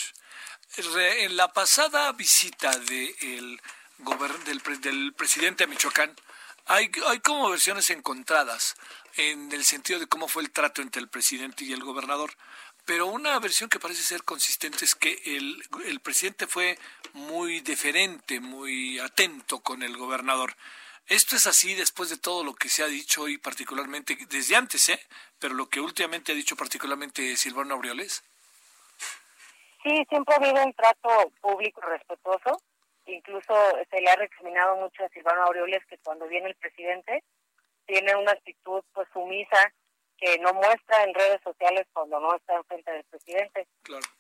Speaker 1: En la pasada visita de el del, del presidente a Michoacán, hay, hay como versiones encontradas en el sentido de cómo fue el trato entre el presidente y el gobernador. Pero una versión que parece ser consistente es que el, el presidente fue muy deferente, muy atento con el gobernador. Esto es así después de todo lo que se ha dicho y particularmente desde antes, ¿eh? Pero lo que últimamente ha dicho particularmente Silvano Aureoles.
Speaker 5: Sí, siempre ha habido un trato público respetuoso. Incluso se le ha recriminado mucho a Silvano Aureoles que cuando viene el presidente tiene una actitud pues sumisa que no muestra en redes sociales cuando no está en frente del presidente.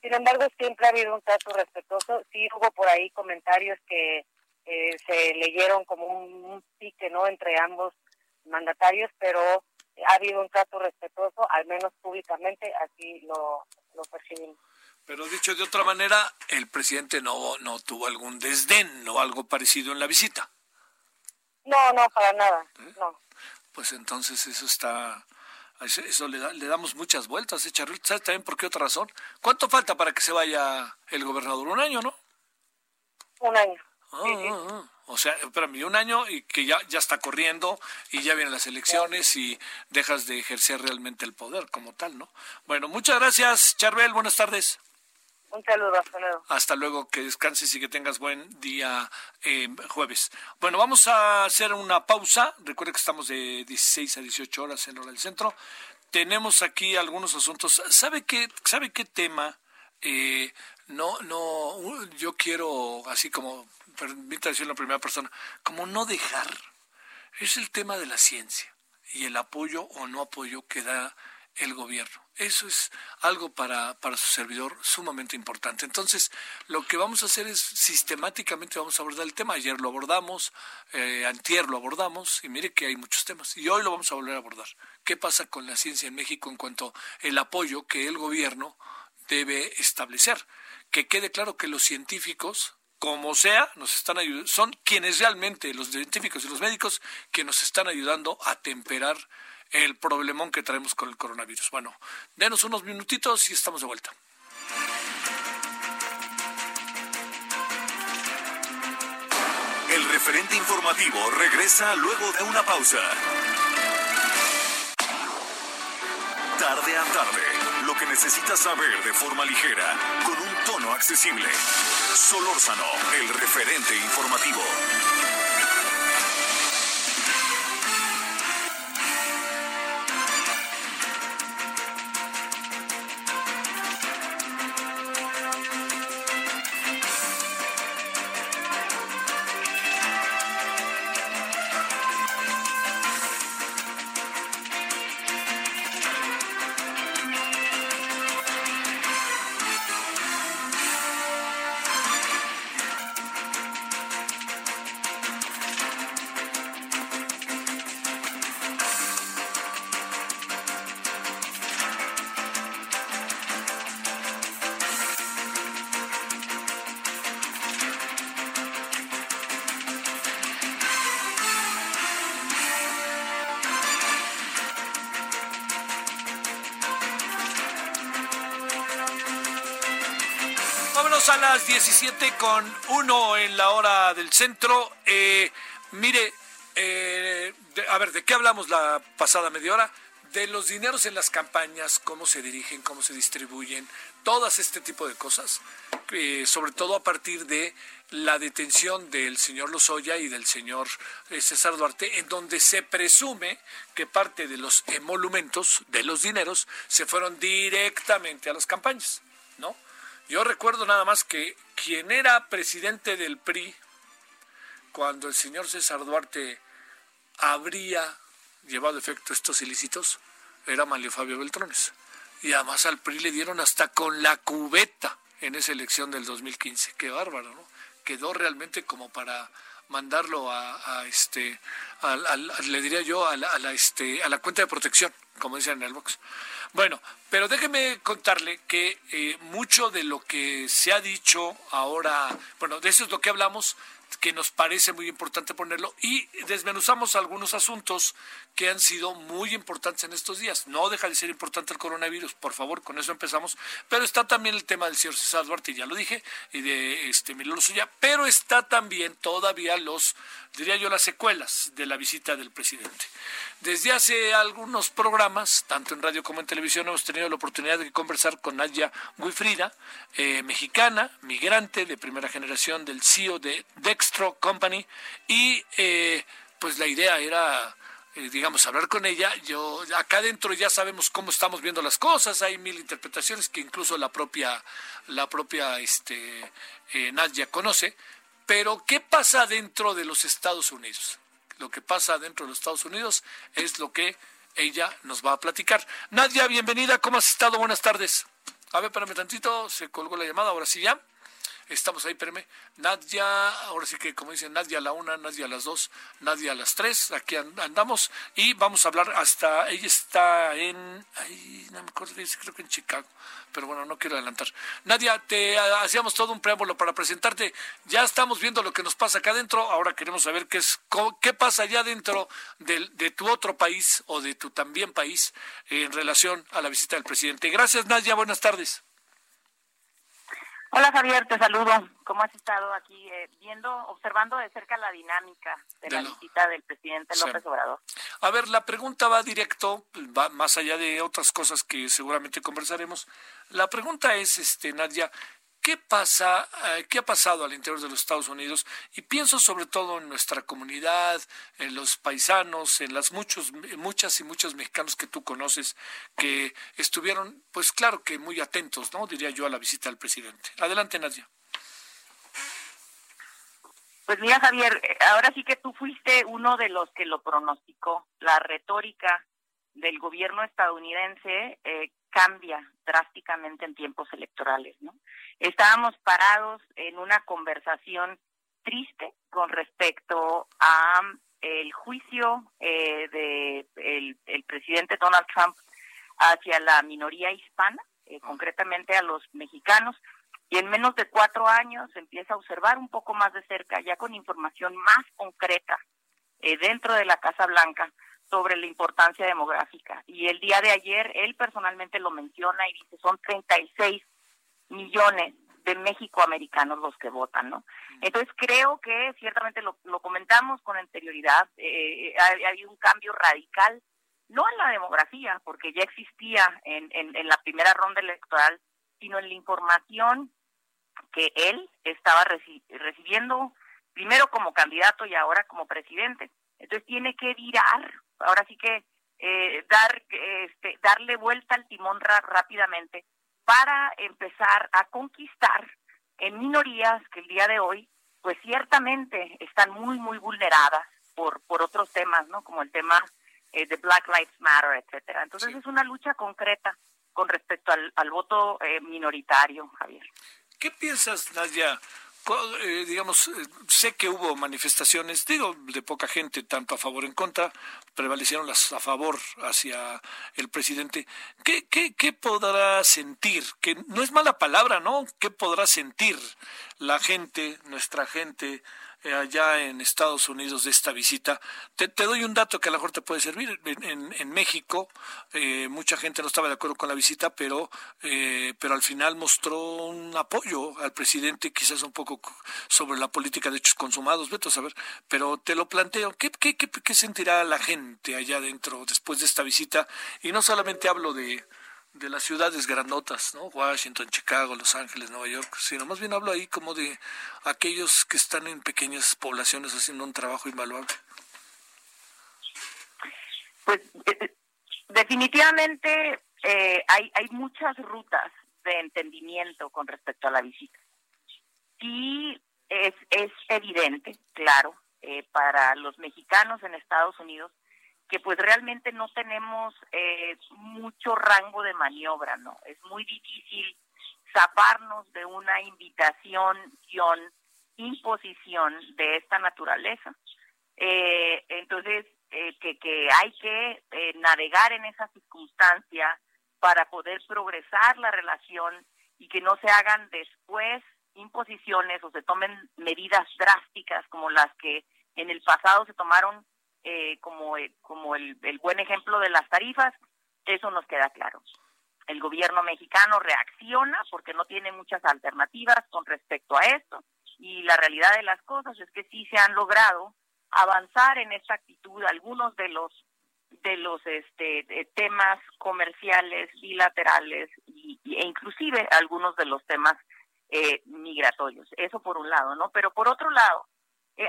Speaker 5: Sin embargo, siempre ha habido un trato respetuoso. Sí hubo por ahí comentarios que eh, se leyeron como un, pique no entre ambos mandatarios, pero ha habido un trato respetuoso, al menos públicamente, así lo, lo percibimos.
Speaker 1: Pero dicho de otra manera, el presidente no, no tuvo algún desdén o algo parecido en la visita.
Speaker 5: No, no, para nada, ¿Eh? no
Speaker 1: pues entonces eso está, eso le, le damos muchas vueltas, ¿eh, ¿Sabes también por qué otra razón? ¿Cuánto falta para que se vaya el gobernador? Un año, ¿no?
Speaker 5: Un año.
Speaker 1: Ah, ah, ah. O sea, espérame, un año y que ya, ya está corriendo y ya vienen las elecciones y dejas de ejercer realmente el poder como tal, ¿no? Bueno, muchas gracias, Charbel, buenas tardes.
Speaker 5: Un saludo, hasta luego.
Speaker 1: Hasta luego, que descanses y que tengas buen día eh, jueves. Bueno, vamos a hacer una pausa. Recuerda que estamos de 16 a 18 horas en hora del centro. tenemos aquí algunos asuntos. ¿Sabe qué, sabe qué tema? Eh, no, no, yo quiero, así como, permita decirlo en primera persona, como no dejar, es el tema de la ciencia y el apoyo o no apoyo que da el gobierno. Eso es algo para, para su servidor sumamente importante. Entonces, lo que vamos a hacer es sistemáticamente vamos a abordar el tema. Ayer lo abordamos, eh, antier lo abordamos, y mire que hay muchos temas. Y hoy lo vamos a volver a abordar. ¿Qué pasa con la ciencia en México en cuanto al apoyo que el gobierno debe establecer? Que quede claro que los científicos, como sea, nos están ayudando, son quienes realmente, los científicos y los médicos, que nos están ayudando a temperar el problemón que traemos con el coronavirus. Bueno, denos unos minutitos y estamos de vuelta.
Speaker 2: El referente informativo regresa luego de una pausa. Tarde a tarde, lo que necesitas saber de forma ligera, con un tono accesible. Solórzano, el referente informativo.
Speaker 1: 17 con 1 en la hora del centro. Eh, mire, eh, a ver, ¿de qué hablamos la pasada media hora? De los dineros en las campañas, cómo se dirigen, cómo se distribuyen, todas este tipo de cosas, eh, sobre todo a partir de la detención del señor Lozoya y del señor César Duarte, en donde se presume que parte de los emolumentos, de los dineros, se fueron directamente a las campañas. Yo recuerdo nada más que quien era presidente del PRI cuando el señor César Duarte habría llevado efecto estos ilícitos era Manlio Fabio Beltrones. Y además al PRI le dieron hasta con la cubeta en esa elección del 2015. Qué bárbaro, ¿no? Quedó realmente como para mandarlo a, este, le diría yo, a la, este, a la cuenta de protección, como dicen en el box. Bueno, pero déjeme contarle que eh, mucho de lo que se ha dicho ahora, bueno, de eso es lo que hablamos, que nos parece muy importante ponerlo y desmenuzamos algunos asuntos que han sido muy importantes en estos días. No deja de ser importante el coronavirus, por favor, con eso empezamos. Pero está también el tema del señor César Duarte, ya lo dije, y de este Milano Suya, pero está también todavía los, diría yo, las secuelas de la visita del presidente. Desde hace algunos programas, tanto en radio como en televisión, hemos tenido la oportunidad de conversar con Nadia Guifrida, eh, mexicana, migrante de primera generación del CEO de Dextro Company, y eh, pues la idea era eh, digamos, hablar con ella. Yo acá adentro ya sabemos cómo estamos viendo las cosas, hay mil interpretaciones que incluso la propia, la propia este, Nadia conoce. Pero, ¿qué pasa dentro de los Estados Unidos? lo que pasa dentro de los Estados Unidos es lo que ella nos va a platicar. Nadia, bienvenida, ¿cómo has estado? Buenas tardes. A ver, espérame tantito, se colgó la llamada, ahora sí ya. Estamos ahí, espérame. Nadia, ahora sí que como dicen, Nadia a la una, Nadia a las dos, Nadia a las tres, aquí andamos y vamos a hablar hasta, ella está en, ay, no me acuerdo, creo que en Chicago, pero bueno, no quiero adelantar. Nadia, te hacíamos todo un preámbulo para presentarte, ya estamos viendo lo que nos pasa acá adentro, ahora queremos saber qué es, qué pasa allá dentro de, de tu otro país o de tu también país en relación a la visita del presidente. Gracias, Nadia, buenas tardes.
Speaker 6: Hola Javier, te saludo. ¿Cómo has estado aquí eh, viendo, observando de cerca la dinámica de, la visita del presidente López Obrador?
Speaker 1: A ver, la pregunta va directo, va más allá de otras cosas que seguramente conversaremos. La pregunta es, este, Nadia, ¿qué pasa, eh, qué ha pasado al interior de los Estados Unidos? Y pienso sobre todo en nuestra comunidad, en los paisanos, en las muchos, muchas y muchos mexicanos que tú conoces que estuvieron, pues claro que muy atentos, ¿no? Diría yo a la visita del presidente. Adelante, Nadia.
Speaker 6: Pues mira, Javier, ahora sí que tú fuiste uno de los que lo pronosticó. La retórica del gobierno estadounidense eh, cambia drásticamente en tiempos electorales, ¿no? Estábamos parados en una conversación triste con respecto a el juicio eh, de el, presidente Donald Trump hacia la minoría hispana, eh, concretamente a los mexicanos, y en menos de cuatro años empieza a observar un poco más de cerca, ya con información más concreta eh, dentro de la Casa Blanca, sobre la importancia demográfica. Y el día de ayer él personalmente lo menciona y dice, son 36 millones de México-americanos los que votan, ¿no? Entonces creo que ciertamente lo, comentamos con anterioridad, eh, ha, habido un cambio radical, no en la demografía, porque ya existía en, en, la primera ronda electoral, sino en la información que él estaba recibiendo primero como candidato y ahora como presidente. Entonces tiene que virar ahora sí que eh, dar, este, darle vuelta al timón rápidamente para empezar a conquistar en minorías que el día de hoy, pues ciertamente están muy, muy vulneradas por, por otros temas, ¿no? Como el tema eh, de Black Lives Matter, etcétera. Entonces es una lucha concreta con respecto al, al voto eh, minoritario, Javier.
Speaker 1: ¿Qué piensas, Nadia? Eh, digamos, eh, sé que hubo manifestaciones, digo, de poca gente, tanto a favor en contra, prevalecieron las a favor hacia el presidente. ¿Qué, qué, qué podrá sentir? Que no es mala palabra, ¿no? ¿Qué podrá sentir la gente, nuestra gente, eh, allá en Estados Unidos de esta visita. Te, doy un dato que a lo mejor te puede servir. En, en, México eh, mucha gente no estaba de acuerdo con la visita, pero, eh, pero al final mostró un apoyo al presidente, quizás un poco sobre la política de hechos consumados, vete a saber, pero te lo planteo. ¿Qué, qué, qué, qué sentirá la gente allá adentro después de esta visita? Y no solamente hablo de de las ciudades grandotas, ¿no? Washington, Chicago, Los Ángeles, Nueva York, sino más bien hablo ahí como de aquellos que están en pequeñas poblaciones haciendo un trabajo invaluable.
Speaker 6: Pues eh, definitivamente eh, hay, hay muchas rutas de entendimiento con respecto a la visita. Sí es, es evidente, claro, eh, para los mexicanos en Estados Unidos que pues realmente no tenemos eh, mucho rango de maniobra, ¿no? Es muy difícil zafarnos de una invitación, imposición de esta naturaleza. Eh, entonces, eh, que, que hay que navegar en esa circunstancia para poder progresar la relación y que no se hagan después imposiciones o se tomen medidas drásticas como las que en el pasado se tomaron eh, como, eh, como el, buen ejemplo de las tarifas, eso nos queda claro. El gobierno mexicano reacciona porque no tiene muchas alternativas con respecto a esto. Y la realidad de las cosas es que sí se han logrado avanzar en esta actitud algunos de los de los este temas comerciales bilaterales y, e inclusive algunos de los temas eh, migratorios. Eso por un lado no pero por otro lado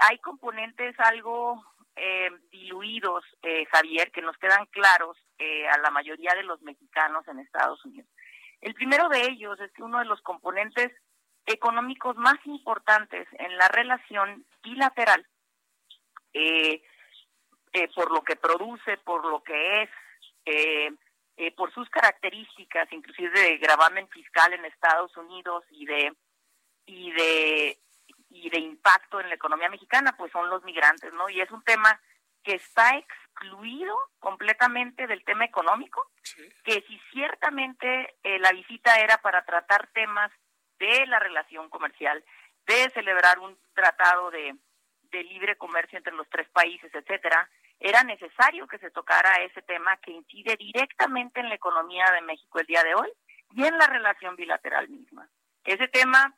Speaker 6: hay componentes algo eh, diluidos, eh, Javier, que nos quedan claros eh, a la mayoría de los mexicanos en Estados Unidos. El primero de ellos es que uno de los componentes económicos más importantes en la relación bilateral, por lo que produce, por lo que es, por sus características, inclusive de gravamen fiscal en Estados Unidos y de y de y de impacto en la economía mexicana, pues son los migrantes, ¿no? Y es un tema que está excluido completamente del tema económico, que si ciertamente eh, la visita era para tratar temas de la relación comercial, de celebrar un tratado de, de libre comercio entre los tres países, etcétera, era necesario que se tocara ese tema que incide directamente en la economía de México el día de hoy y en la relación bilateral misma. Ese tema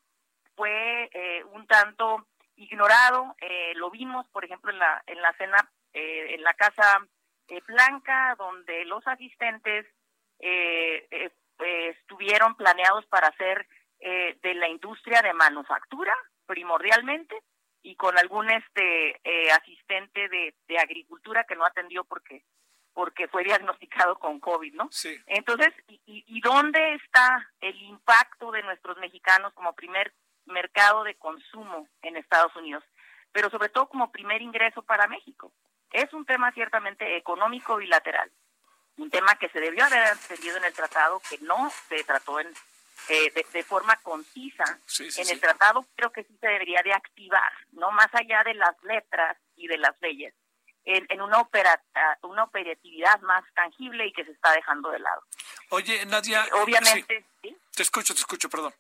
Speaker 6: fue eh, un tanto ignorado. Eh, lo vimos, por ejemplo, en la, en la cena, eh, en la Casa Blanca, donde los asistentes estuvieron planeados para hacer eh, de la industria de manufactura primordialmente y con algún este eh, asistente de, de, agricultura que no atendió porque porque fue diagnosticado con COVID, ¿no?
Speaker 1: Sí.
Speaker 6: Entonces, ¿y, ¿y dónde está el impacto de nuestros mexicanos como primer mercado de consumo en Estados Unidos? Pero sobre todo como primer ingreso para México. Es un tema ciertamente económico bilateral, un tema que se debió haber entendido en el tratado, que no se trató en eh, de, forma concisa en el tratado, creo que sí se debería de activar, no más allá de las letras y de las leyes, en, una, opera, una operatividad más tangible y que se está dejando de lado.
Speaker 1: Oye, Nadia.
Speaker 6: Obviamente,
Speaker 1: Te escucho, te escucho, perdón.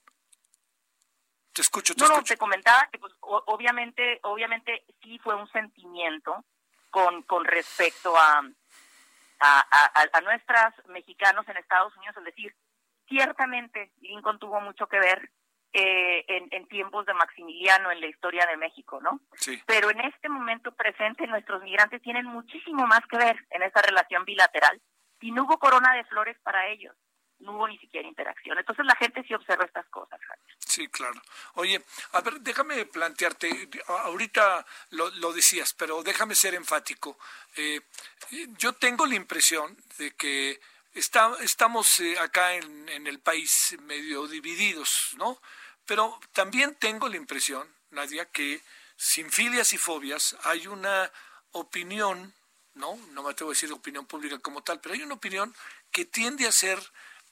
Speaker 1: Te escucho, te
Speaker 6: no,
Speaker 1: escucho.
Speaker 6: No, te comentaba que pues, obviamente, obviamente sí fue un sentimiento con, con respecto a, a, a, a nuestras mexicanos en Estados Unidos, es decir, ciertamente Lincoln tuvo mucho que ver eh, en, tiempos de Maximiliano en la historia de México, ¿no?
Speaker 1: Sí.
Speaker 6: Pero en este momento presente nuestros migrantes tienen muchísimo más que ver en esa relación bilateral y no hubo corona de flores para ellos, no hubo ni siquiera interacción. Entonces la gente sí observa estas cosas, Javier.
Speaker 1: Sí, claro. Oye, a ver, déjame plantearte, ahorita lo, lo decías, pero déjame ser enfático. Eh, yo tengo la impresión de que Está, estamos eh, acá en, en, el país medio divididos, ¿no? Pero también tengo la impresión, Nadia, que sin filias y fobias hay una opinión, ¿no? No me atrevo a decir opinión pública como tal, pero hay una opinión que tiende a ser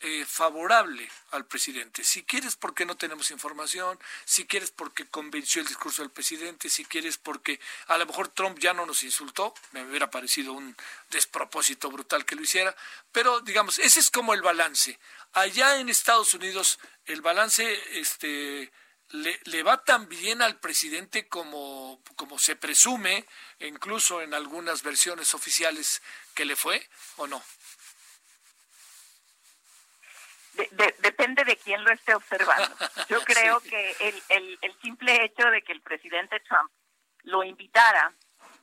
Speaker 1: eh, favorable al presidente. Si quieres porque no tenemos información, si quieres porque convenció el discurso del presidente, si quieres porque a lo mejor Trump ya no nos insultó, me hubiera parecido un despropósito brutal que lo hiciera, pero digamos, ese es como el balance. Allá en Estados Unidos el balance este le, le, va tan bien al presidente como, como se presume, incluso en algunas versiones oficiales que le fue, ¿o no?
Speaker 6: Depende de quién lo esté observando. Yo creo que el, el, el simple hecho de que el presidente Trump lo invitara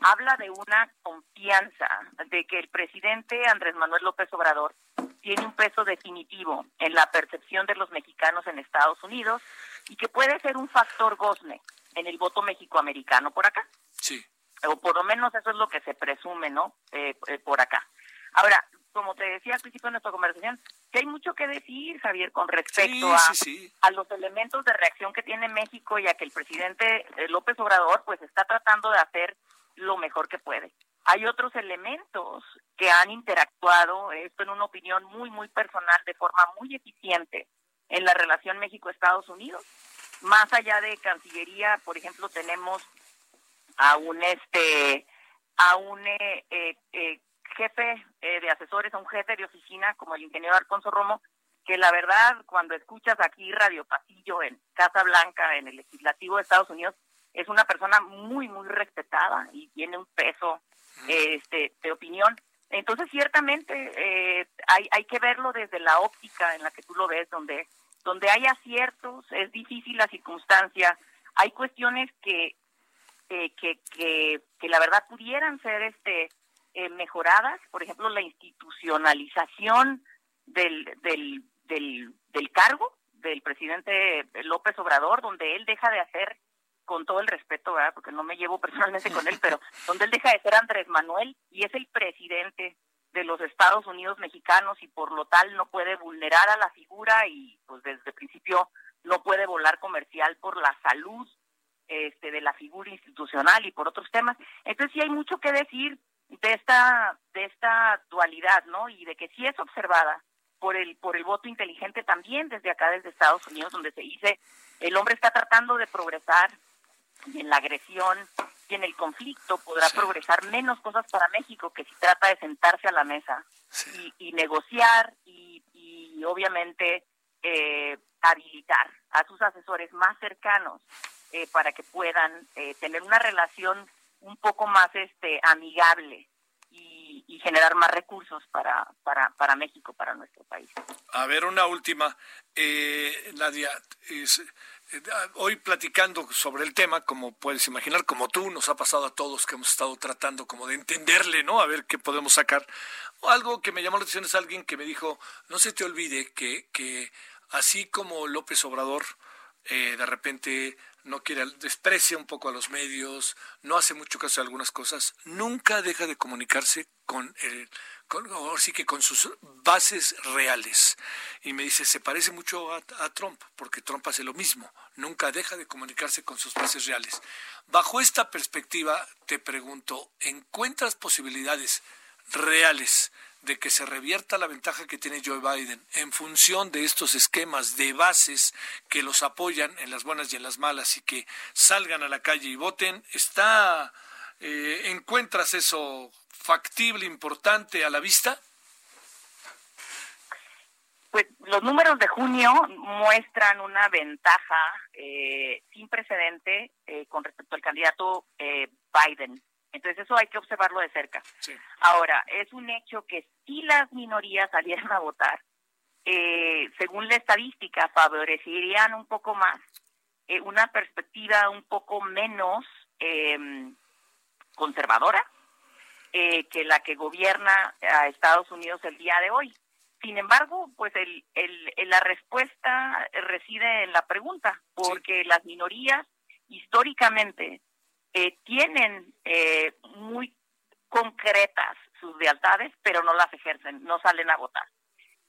Speaker 6: habla de una confianza de que el presidente Andrés Manuel López Obrador tiene un peso definitivo en la percepción de los mexicanos en Estados Unidos y que puede ser un factor gozne en el voto mexicoamericano por acá.
Speaker 1: Sí.
Speaker 6: O por lo menos eso es lo que se presume, ¿no? Eh, eh, por acá. Ahora, como te decía al principio de nuestra conversación, que hay mucho que decir, Javier, con respecto a, a los elementos de reacción que tiene México y a que el presidente eh, López Obrador pues está tratando de hacer lo mejor que puede. Hay otros elementos que han interactuado, esto en una opinión muy, muy personal, de forma muy eficiente en la relación México-Estados Unidos. Más allá de Cancillería, por ejemplo, tenemos a un este a un eh, eh, jefe eh, de asesores, a un jefe de oficina como el ingeniero Alfonso Romo, que la verdad, cuando escuchas aquí Radio Pasillo en Casa Blanca, en el legislativo de Estados Unidos, es una persona muy, muy respetada y tiene un peso este, de opinión. Entonces, ciertamente, eh, hay, hay que verlo desde la óptica en la que tú lo ves, donde, donde hay aciertos, es difícil la circunstancia, hay cuestiones que, eh, que, que, que la verdad pudieran ser este eh, mejoradas, por ejemplo, la institucionalización del, del, del, del cargo del presidente López Obrador, donde él deja de hacer, con todo el respeto, ¿verdad? porque no me llevo personalmente con él, pero donde él deja de ser Andrés Manuel y es el presidente de los Estados Unidos mexicanos y por lo tal no puede vulnerar a la figura y pues desde el principio no puede volar comercial por la salud este, de la figura institucional y por otros temas. Entonces sí hay mucho que decir, de esta de esta dualidad, ¿no? Y de que si es observada por el por el voto inteligente también desde acá desde Estados Unidos donde se dice el hombre está tratando de progresar y en la agresión y en el conflicto podrá progresar menos cosas para México que si trata de sentarse a la mesa y, negociar y, y obviamente eh, habilitar a sus asesores más cercanos eh, para que puedan eh, tener una relación un poco más este amigable y, generar más recursos para, para, para, México, para nuestro país.
Speaker 1: A ver, una última. Eh, Nadia, eh, hoy platicando sobre el tema, como puedes imaginar, como tú, nos ha pasado a todos que hemos estado tratando como de entenderle, ¿no? A ver qué podemos sacar. Algo que me llamó la atención es alguien que me dijo, no se te olvide que, que así como López Obrador eh, de repente no quiere, desprecia un poco a los medios, no hace mucho caso de algunas cosas, nunca deja de comunicarse con el, con, sí que con sus bases reales. Y me dice, se parece mucho a, a, Trump, porque Trump hace lo mismo, nunca deja de comunicarse con sus bases reales. Bajo esta perspectiva, te pregunto, ¿encuentras posibilidades reales de que se revierta la ventaja que tiene Joe Biden en función de estos esquemas de bases que los apoyan en las buenas y en las malas y que salgan a la calle y voten, está eh, encuentras eso factible, importante a la vista?
Speaker 6: Pues los números de junio muestran una ventaja eh, sin precedente eh, con respecto al candidato Biden. Entonces eso hay que observarlo de cerca. Ahora, es un hecho que si las minorías salieran a votar, eh, según la estadística, favorecerían un poco más eh, una perspectiva un poco menos em, conservadora eh, que la que gobierna a Estados Unidos el día de hoy. Sin embargo, pues el, el, la respuesta reside en la pregunta, porque las minorías históricamente eh, tienen eh, muy concretas sus lealtades, pero no las ejercen, no salen a votar.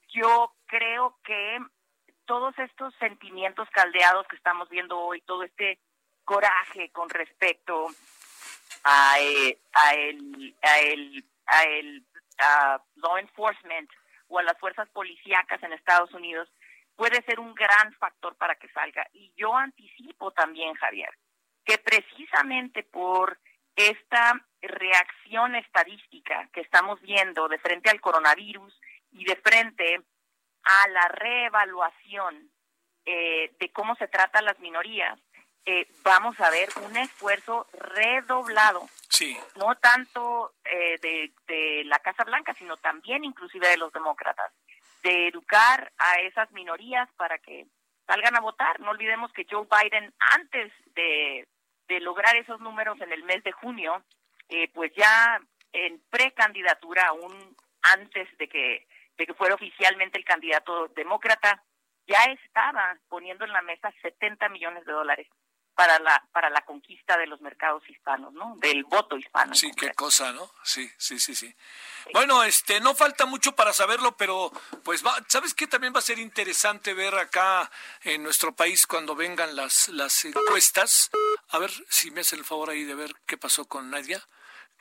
Speaker 6: Yo creo que todos estos sentimientos caldeados que estamos viendo hoy, todo este coraje con respecto a, eh, a el, a el, a el law enforcement o a las fuerzas policíacas en Estados Unidos, puede ser un gran factor para que salga. Y yo anticipo también, Javier, que precisamente por esta reacción estadística que estamos viendo de frente al coronavirus y de frente a la reevaluación eh, de cómo se tratan las minorías, eh, vamos a ver un esfuerzo redoblado,
Speaker 1: sí.
Speaker 6: no tanto eh, de, de la Casa Blanca, sino también inclusive de los demócratas, de educar a esas minorías para que salgan a votar. No olvidemos que Joe Biden, antes de de lograr esos números en el mes de junio, eh, pues ya en precandidatura, aún antes de que, de que fuera oficialmente el candidato demócrata, ya estaba poniendo en la mesa 70 millones de dólares para la para la conquista de los mercados hispanos, ¿no? Del voto hispano.
Speaker 1: Sí, qué cosa, ¿no? Sí, sí, sí, sí. Bueno, este no falta mucho para saberlo, pero pues va, ¿sabes qué también va a ser interesante ver acá en nuestro país cuando vengan las las encuestas? A ver si me hace el favor ahí de ver qué pasó con Nadia.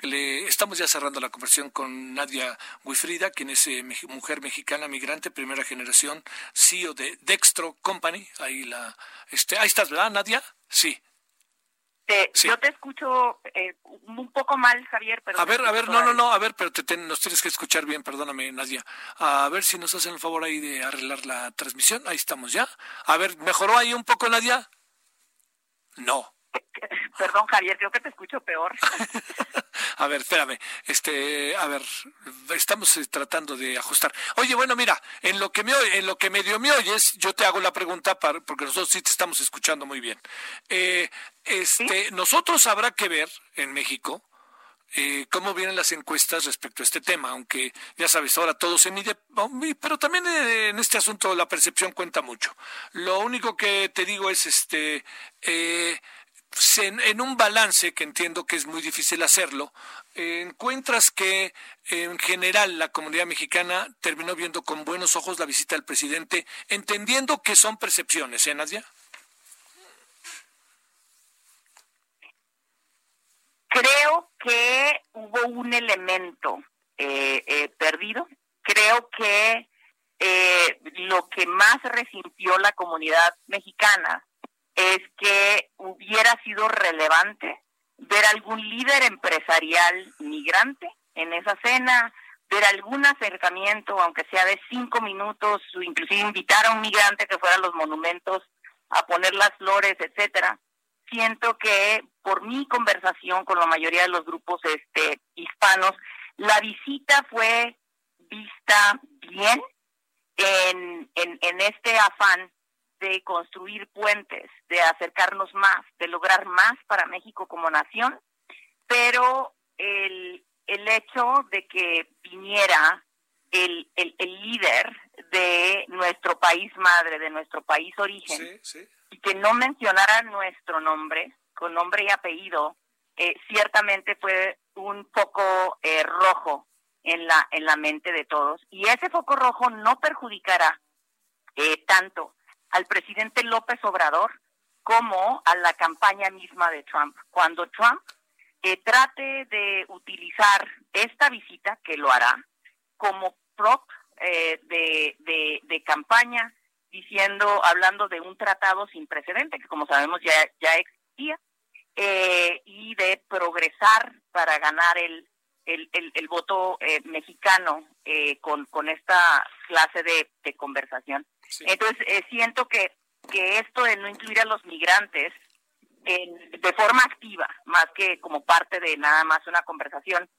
Speaker 1: Le, estamos ya cerrando la conversación con Nadia Wifrida, quien es eh, mujer mexicana migrante, primera generación, CEO de Dextro Company. Ahí la, este, ahí estás, ¿verdad, Nadia? Sí.
Speaker 6: Yo te escucho eh, un poco mal, Javier, pero...
Speaker 1: A ver, a ver, no, no, no, a ver, pero te nos tienes que escuchar bien, perdóname, Nadia. A ver si nos hacen el favor ahí de arreglar la transmisión. Ahí estamos ya. A ver, ¿mejoró ahí un poco, Nadia? No.
Speaker 6: Perdón, Javier, creo que te escucho peor.
Speaker 1: a ver, espérame. Este, a ver, estamos eh, tratando de ajustar. Oye, bueno, mira, en lo que me en lo que medio me oyes, yo te hago la pregunta para, porque nosotros sí te estamos escuchando muy bien. Eh, este, nosotros habrá que ver en México eh, cómo vienen las encuestas respecto a este tema, aunque ya sabes, ahora todo se mide, pero también en este asunto la percepción cuenta mucho. Lo único que te digo es, este, eh, en, un balance, que entiendo que es muy difícil hacerlo, eh, encuentras que en general la comunidad mexicana terminó viendo con buenos ojos la visita del presidente, entendiendo que son percepciones, ¿eh, Nadia?
Speaker 6: Creo que hubo un elemento eh, eh, perdido. Creo que lo que más resintió la comunidad mexicana es que hubiera sido relevante ver algún líder empresarial migrante en esa cena, ver algún acercamiento, aunque sea de cinco minutos, o inclusive invitar a un migrante que fuera a los monumentos a poner las flores, etcétera. Siento que por mi conversación con la mayoría de los grupos este hispanos, la visita fue vista bien en, en, en este afán de construir puentes, de acercarnos más, de lograr más para México como nación, pero el, el hecho de que viniera el, el, el líder de nuestro país, madre, de nuestro país origen, y que no mencionara nuestro nombre, con nombre y apellido, eh, ciertamente fue un foco eh, rojo en la, en la mente de todos. Y ese foco rojo no perjudicará eh, tanto al presidente López Obrador como a la campaña misma de Trump. Cuando Trump trate de utilizar esta visita, que lo hará, como prop de, de, de campaña, diciendo, hablando de un tratado sin precedente, que como sabemos ya, ya existía, eh, y de progresar para ganar el, el, el, voto eh, mexicano eh, con, con esta clase de conversación. Entonces, siento que, que esto de no incluir a los migrantes en, de forma activa, más que como parte de nada más una conversación,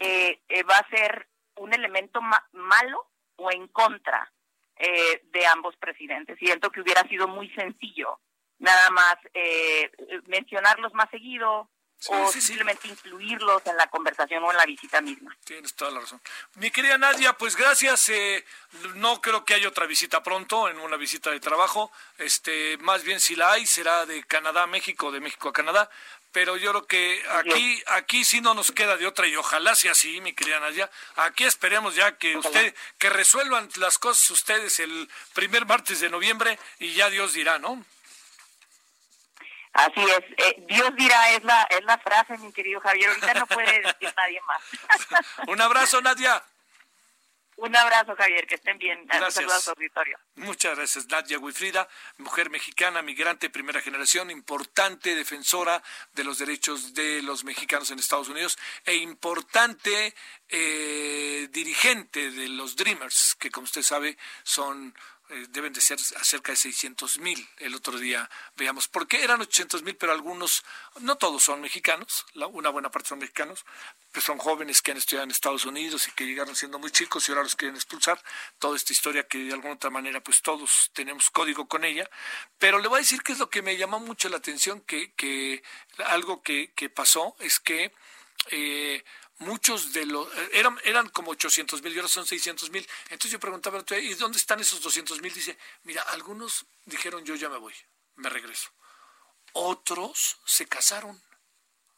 Speaker 6: va a ser un elemento malo o en contra de ambos presidentes. Siento que hubiera sido muy sencillo nada más eh, mencionarlos más seguido o simplemente incluirlos en la conversación o en la visita misma.
Speaker 1: Tienes toda la razón. Mi querida Nadia, pues gracias. Eh, no creo que haya otra visita pronto, en una visita de trabajo. Este, más bien si la hay, será de Canadá a México, de México a Canadá. Pero yo creo que aquí, aquí sí no nos queda de otra y ojalá sea así, mi querida Nadia. Aquí esperemos ya que usted, que resuelvan las cosas ustedes el primer martes de noviembre y ya Dios dirá, ¿no?
Speaker 6: Así es, eh, Dios dirá, es la, es la frase, mi querido Javier, ahorita no puede decir nadie más.
Speaker 1: Un abrazo, Nadia.
Speaker 6: Un abrazo, Javier, que estén bien.
Speaker 1: Gracias. auditorio. Muchas gracias, Nadia Wifrida, mujer mexicana, migrante primera generación, importante defensora de los derechos de los mexicanos en Estados Unidos e importante eh, dirigente de los Dreamers, que como usted sabe son eh, deben de ser cerca de 600 mil. El otro día veamos, porque eran 800 mil, pero algunos, no todos son mexicanos, una buena parte son mexicanos, pues son jóvenes que han estudiado en Estados Unidos y que llegaron siendo muy chicos y ahora los quieren expulsar. Toda esta historia que de alguna otra manera, pues todos tenemos código con ella. Pero le voy a decir que es lo que me llamó mucho la atención, que, que algo que, que pasó es que eh, muchos de los, eh, eran, eran como 800 mil y ahora son 600 mil. Entonces yo preguntaba, ¿y dónde están esos 200 mil? Dice, mira, algunos dijeron, yo ya me voy, me regreso. Otros se casaron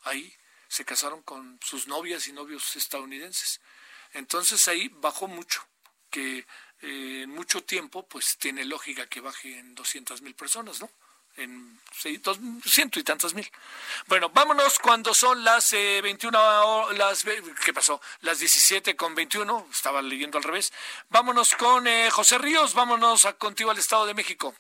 Speaker 1: ahí, se casaron con sus novias y novios estadounidenses. Entonces ahí bajó mucho, que eh, en mucho tiempo pues tiene lógica que baje en 200 mil personas, ¿no? En ciento y tantos mil. Bueno, vámonos cuando son las eh, 21, las, ¿qué pasó? Las 17 con 21, estaba leyendo al revés. Vámonos con eh, José Ríos, vámonos a, contigo al Estado de México.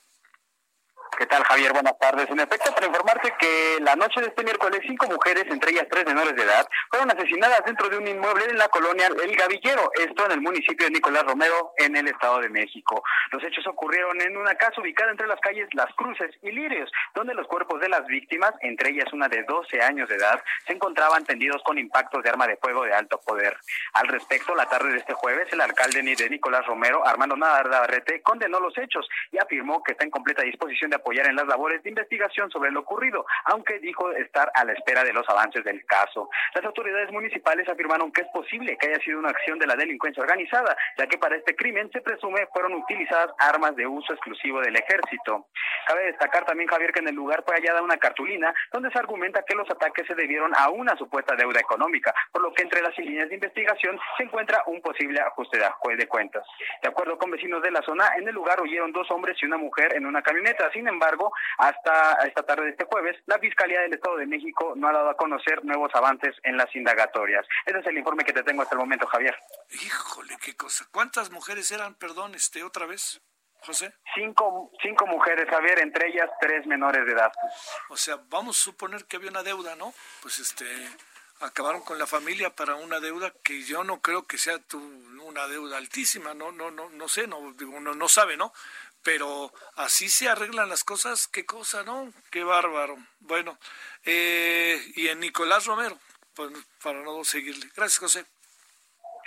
Speaker 7: ¿Qué tal, Javier? Buenas tardes. En efecto, para informarte que la noche de este miércoles, cinco mujeres, entre ellas tres menores de edad, fueron asesinadas dentro de un inmueble en la colonia El Gavillero, esto en el municipio de Nicolás Romero, en el Estado de México. Los hechos ocurrieron en una casa ubicada entre las calles Las Cruces y Lirios, donde los cuerpos de las víctimas, entre ellas una de 12 años de edad, se encontraban tendidos con impactos de arma de fuego de alto poder. Al respecto, la tarde de este jueves, el alcalde de Nicolás Romero, Armando Navarrete, condenó los hechos y afirmó que está en completa disposición de apoyar en las labores de investigación sobre lo ocurrido, aunque dijo estar a la espera de los avances del caso. Las autoridades municipales afirmaron que es posible que haya sido una acción de la delincuencia organizada, ya que para este crimen se presume fueron utilizadas armas de uso exclusivo del ejército. Cabe destacar también, Javier, que en el lugar fue hallada una cartulina donde se argumenta que los ataques se debieron a una supuesta deuda económica, por lo que entre las líneas de investigación se encuentra un posible ajuste de cuentas. De acuerdo con vecinos de la zona, en el lugar huyeron dos hombres y una mujer en una camioneta. Sin embargo, hasta esta tarde de este jueves, la Fiscalía del Estado de México no ha dado a conocer nuevos avances en las indagatorias. Ese es el informe que te tengo hasta el momento, Javier.
Speaker 1: Híjole, qué cosa. ¿Cuántas mujeres eran, perdón, este, otra vez? José?
Speaker 7: Cinco, cinco mujeres, Javier, entre ellas tres menores de edad.
Speaker 1: O sea, vamos a suponer que había una deuda, ¿no? Pues este, acabaron con la familia para una deuda que yo no creo que sea tu, una deuda altísima, no, no, no, no sé, no, uno no sabe, ¿no? Pero así se arreglan las cosas, qué cosa, ¿no? Qué bárbaro. Bueno, eh, y en Nicolás Romero, pues, para no seguirle. Gracias, José.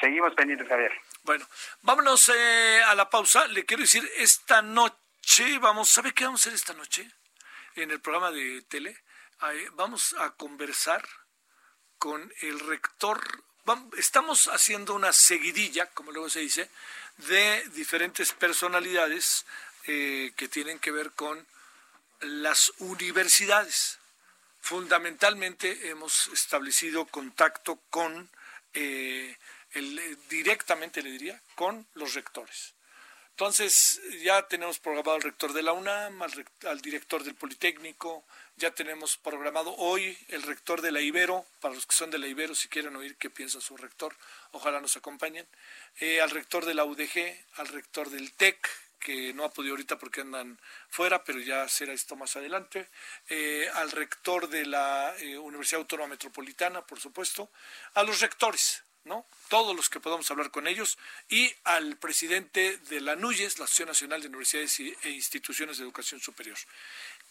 Speaker 7: Seguimos pendientes, Javier.
Speaker 1: Bueno, vámonos eh, a la pausa. Le quiero decir, esta noche, vamos, ¿sabe qué vamos a hacer esta noche? En el programa de tele, vamos a conversar con el rector. estamos haciendo una seguidilla, como luego se dice, de diferentes personalidades eh, que tienen que ver con las universidades. Fundamentalmente hemos establecido contacto con, eh, el, directamente le diría, con los rectores. Entonces, ya tenemos programado al rector de la UNAM, al, director del Politécnico, ya tenemos programado hoy el rector de la Ibero, para los que son de la Ibero, si quieren oír qué piensa su rector, ojalá nos acompañen, eh, al rector de la UDG, al rector del TEC, que no ha podido ahorita porque andan fuera, pero ya será esto más adelante, eh, al rector de la eh, Universidad Autónoma Metropolitana, por supuesto, a los rectores, ¿no? Todos los que podamos hablar con ellos y al presidente de la NUYES, la Asociación Nacional de Universidades e Instituciones de Educación Superior.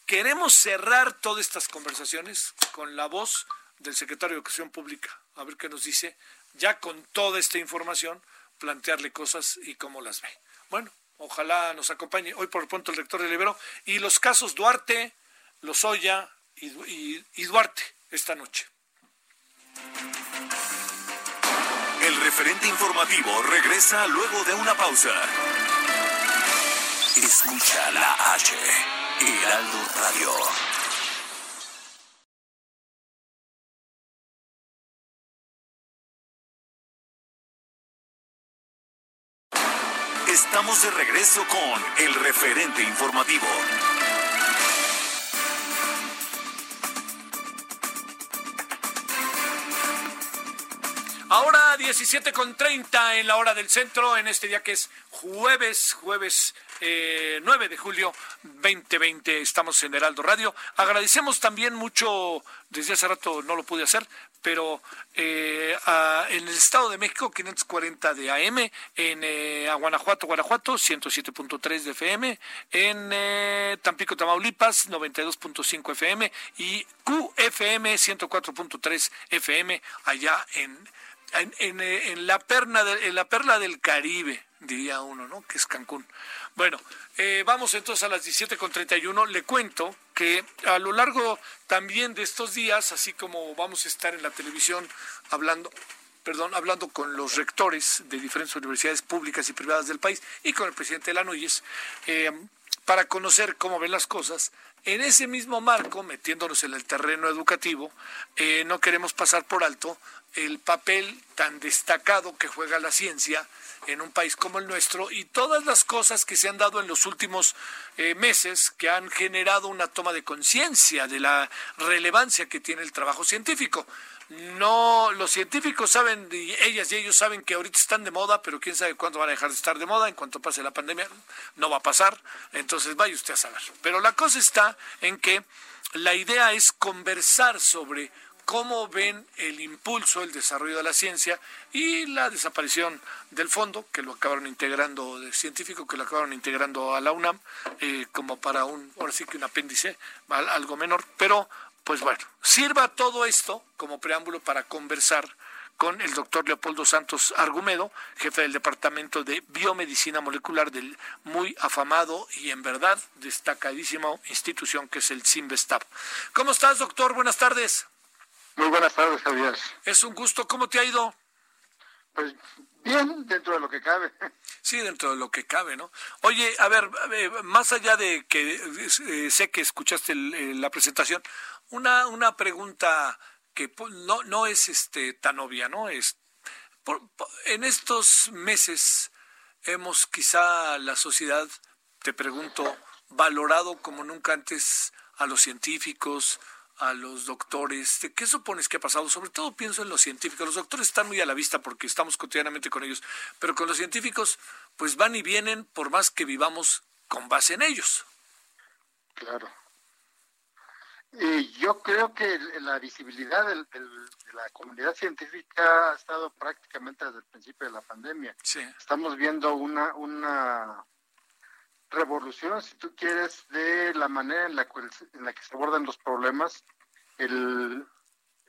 Speaker 1: Queremos cerrar todas estas conversaciones con la voz del secretario de Educación Pública, a ver qué nos dice, ya con toda esta información, plantearle cosas y cómo las ve. Bueno, ojalá nos acompañe hoy por pronto el rector de Ibero y los casos Duarte, Lozoya y, y Duarte esta noche.
Speaker 2: El referente informativo regresa luego de una pausa. Escucha la H, Heraldo Radio. Estamos de regreso con el referente informativo.
Speaker 1: Ahora 17 con 30 en la hora del centro, en este día que es jueves, jueves eh, 9 de julio 2020. Estamos en Heraldo Radio. Agradecemos también mucho, desde hace rato no lo pude hacer, pero eh, en el Estado de México 540 de AM, en eh, Guanajuato, Guanajuato 107.3 de FM, en eh, Tampico, Tamaulipas 92.5 FM y QFM 104.3 FM allá en en, en, la perna de, en la perla del Caribe, diría uno, ¿no? Que es Cancún. Bueno, eh, vamos entonces a las 17.31. Le cuento que a lo largo también de estos días, así como vamos a estar en la televisión hablando perdón, hablando con los rectores de diferentes universidades públicas y privadas del país y con el presidente de la NUYES, eh, para conocer cómo ven las cosas. En ese mismo marco, metiéndonos en el terreno educativo, eh, no queremos pasar por alto el papel tan destacado que juega la ciencia en un país como el nuestro y todas las cosas que se han dado en los últimos eh, meses que han generado una toma de conciencia de la relevancia que tiene el trabajo científico. No, los científicos saben, y ellas y ellos saben que ahorita están de moda, pero quién sabe cuándo van a dejar de estar de moda, en cuanto pase la pandemia, no va a pasar, entonces vaya usted a saber. Pero la cosa está en que la idea es conversar sobre cómo ven el impulso, el desarrollo de la ciencia y la desaparición del fondo, que lo acabaron integrando, de científico, que lo acabaron integrando a la UNAM, eh, como para un, ahora sí que un apéndice, algo menor, pero pues bueno, sirva todo esto como preámbulo para conversar con el doctor Leopoldo Santos Argumedo, jefe del Departamento de Biomedicina Molecular del muy afamado y en verdad destacadísimo institución que es el CIMBESTAP. ¿Cómo estás, doctor? Buenas tardes.
Speaker 8: Muy buenas tardes, Javier.
Speaker 1: Es un gusto. ¿Cómo te ha ido?
Speaker 8: Pues bien, dentro de lo que cabe.
Speaker 1: Sí, dentro de lo que cabe, ¿no? Oye, a ver, más allá de que eh, sé que escuchaste la presentación, una, una pregunta que no, no es este tan obvia, ¿no? Es, en estos meses hemos quizá la sociedad, te pregunto, valorado como nunca antes a los científicos, a los doctores, ¿qué supones que ha pasado? Sobre todo pienso en los científicos. Los doctores están muy a la vista porque estamos cotidianamente con ellos, pero con los científicos pues van y vienen por más que vivamos con base en ellos.
Speaker 8: Claro. Y yo creo que la visibilidad de la comunidad científica ha estado prácticamente desde el principio de la pandemia.
Speaker 1: Sí.
Speaker 8: Estamos viendo una, una revolución, si tú quieres, de la manera en la, en la que se abordan los problemas. El,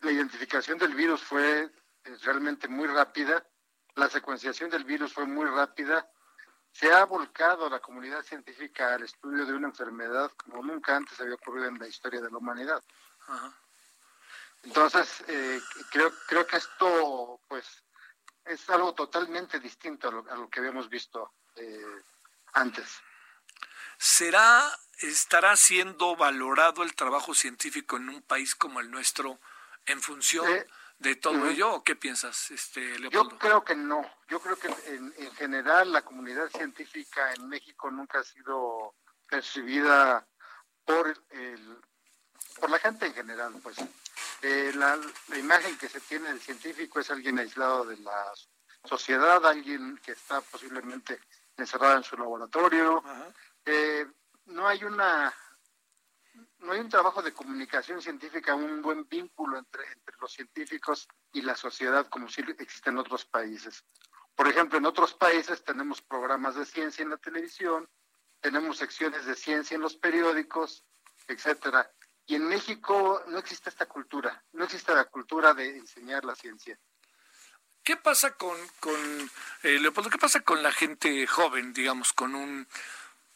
Speaker 8: la identificación del virus fue eh, realmente muy rápida, la secuenciación del virus fue muy rápida, se ha volcado la comunidad científica al estudio de una enfermedad como nunca antes había ocurrido en la historia de la humanidad. Entonces, eh, creo, creo que esto, pues, es algo totalmente distinto a lo, que habíamos visto eh, antes.
Speaker 1: ¿Será, estará siendo valorado el trabajo científico en un país como el nuestro en función eh, de todo ello? ¿O qué piensas, este,
Speaker 8: Yo creo que no. Yo creo que en, en general la comunidad científica en México nunca ha sido percibida por el, por la gente en general, pues. Eh, la, imagen que se tiene del científico es alguien aislado de la sociedad, alguien que está posiblemente encerrado en su laboratorio. Eh, no hay una no hay un trabajo de comunicación científica, un buen vínculo entre, entre los científicos y la sociedad como si existe en otros países. Por ejemplo, en otros países tenemos programas de ciencia en la televisión, tenemos secciones de ciencia en los periódicos, etcétera. Y en México no existe esta cultura, no existe la cultura de enseñar la ciencia.
Speaker 1: ¿Qué pasa con, con eh, Leopoldo, qué pasa con la gente joven, digamos, con un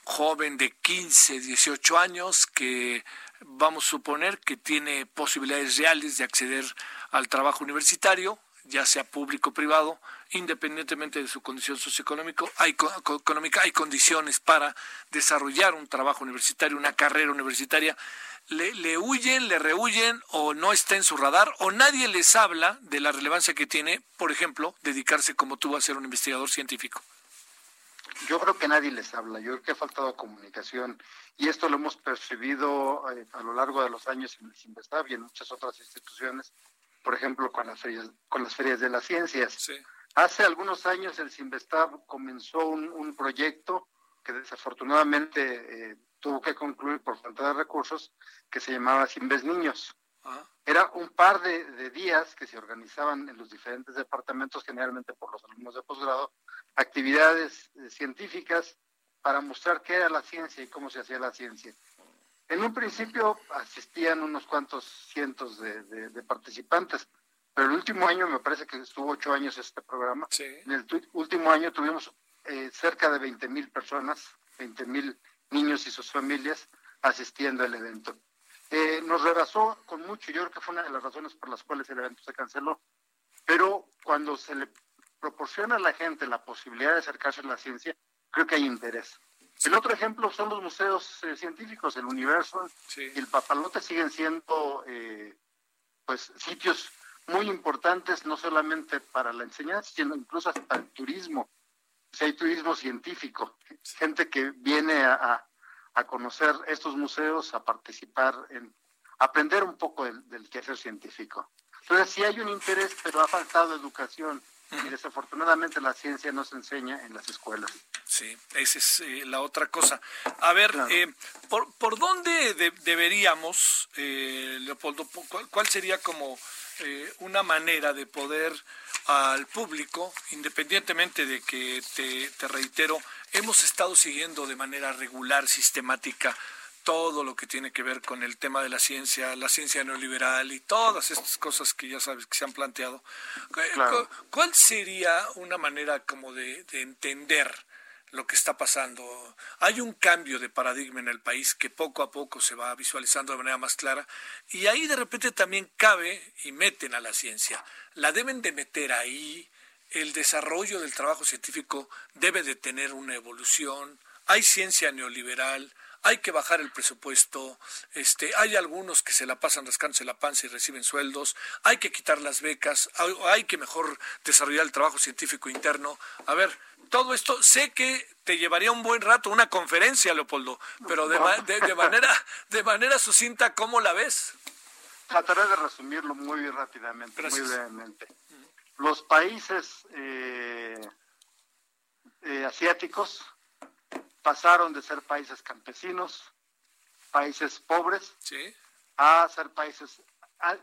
Speaker 1: joven de 15, 18 años que vamos a suponer que tiene posibilidades reales de acceder al trabajo universitario, ya sea público o privado, independientemente de su condición socioeconómica, hay, económica, hay condiciones para desarrollar un trabajo universitario, una carrera universitaria le, huyen, le rehuyen o no está en su radar o nadie les habla de la relevancia que tiene, por ejemplo, dedicarse como tú a ser un investigador científico?
Speaker 8: Yo creo que nadie les habla, yo creo que ha faltado comunicación y esto lo hemos percibido eh, a lo largo de los años en el CIMBESTAB y en muchas otras instituciones, por ejemplo con las ferias, con las ferias de las ciencias. Hace algunos años el CIMBESTAB comenzó un, proyecto que desafortunadamente eh, tuvo que concluir por falta de recursos, que se llamaba Ves Niños. Era un par de, días que se organizaban en los diferentes departamentos, generalmente por los alumnos de posgrado, actividades eh, científicas para mostrar qué era la ciencia y cómo se hacía la ciencia. En un principio asistían unos cuantos cientos de, participantes, pero el último año, me parece que estuvo ocho años este programa, en el último año tuvimos eh, cerca de 20 mil personas, 20 mil niños y sus familias asistiendo al evento. Eh, nos rebasó con mucho, yo creo que fue una de las razones por las cuales el evento se canceló, pero cuando se le proporciona a la gente la posibilidad de acercarse a la ciencia, creo que hay interés. El otro ejemplo son los museos eh, científicos, el Universo y el Papalote siguen siendo eh, pues sitios muy importantes, no solamente para la enseñanza, sino incluso para el turismo. Si hay turismo científico, gente que viene a, conocer estos museos, a participar en aprender un poco del, quehacer científico. Entonces sí hay un interés, pero ha faltado educación y desafortunadamente la ciencia no se enseña en las escuelas.
Speaker 1: Sí, esa es eh, la otra cosa. A ver, eh, ¿por, ¿por dónde deberíamos, eh, Leopoldo, cuál, sería como una manera de poder al público, independientemente de que, te, reitero, hemos estado siguiendo de manera regular, sistemática, todo lo que tiene que ver con el tema de la ciencia, la ciencia neoliberal y todas estas cosas que ya sabes que se han planteado. ¿Cuál sería una manera como de, de entender lo que está pasando. Hay un cambio de paradigma en el país que poco a poco se va visualizando de manera más clara y ahí de repente también cabe y meten a la ciencia. La deben de meter ahí. El desarrollo del trabajo científico debe de tener una evolución. Hay ciencia neoliberal, hay que bajar el presupuesto, este, hay algunos que se la pasan rascándose la panza y reciben sueldos, hay que quitar las becas, hay que mejor desarrollar el trabajo científico interno. A ver, todo esto sé que te llevaría un buen rato una conferencia, Leopoldo, pero de, manera de manera sucinta, ¿cómo la ves?
Speaker 8: Trataré de resumirlo muy rápidamente, muy brevemente. Los países eh, eh, asiáticos pasaron de ser países campesinos, países pobres, a ser países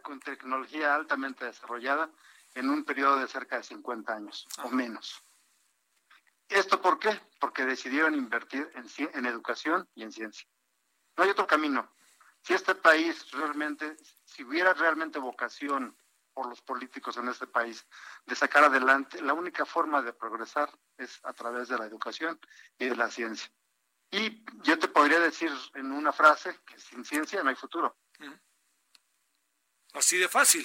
Speaker 8: con tecnología altamente desarrollada en un periodo de cerca de 50 años o menos. ¿Esto por qué? Porque decidieron invertir en, en educación y en ciencia. No hay otro camino. Si este país realmente, si hubiera realmente vocación por los políticos en este país de sacar adelante, la única forma de progresar es a través de la educación y de la ciencia. Y yo te podría decir en una frase que sin ciencia no hay futuro.
Speaker 1: Así de fácil.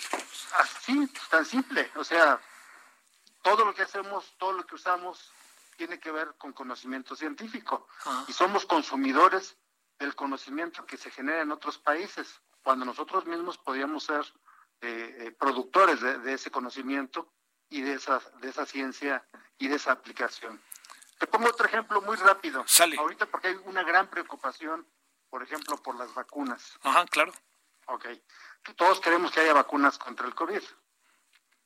Speaker 8: Así, tan simple. O sea, todo lo que hacemos, todo lo que usamos, tiene que ver con conocimiento científico. Y somos consumidores del conocimiento que se genera en otros países, cuando nosotros mismos podríamos ser eh, productores de, ese conocimiento y de esa, de esa ciencia y de esa aplicación. Te pongo otro ejemplo muy rápido.
Speaker 1: Sale.
Speaker 8: Ahorita porque hay una gran preocupación, por ejemplo, por las vacunas.
Speaker 1: Ajá, claro.
Speaker 8: Ok. Todos queremos que haya vacunas contra el COVID.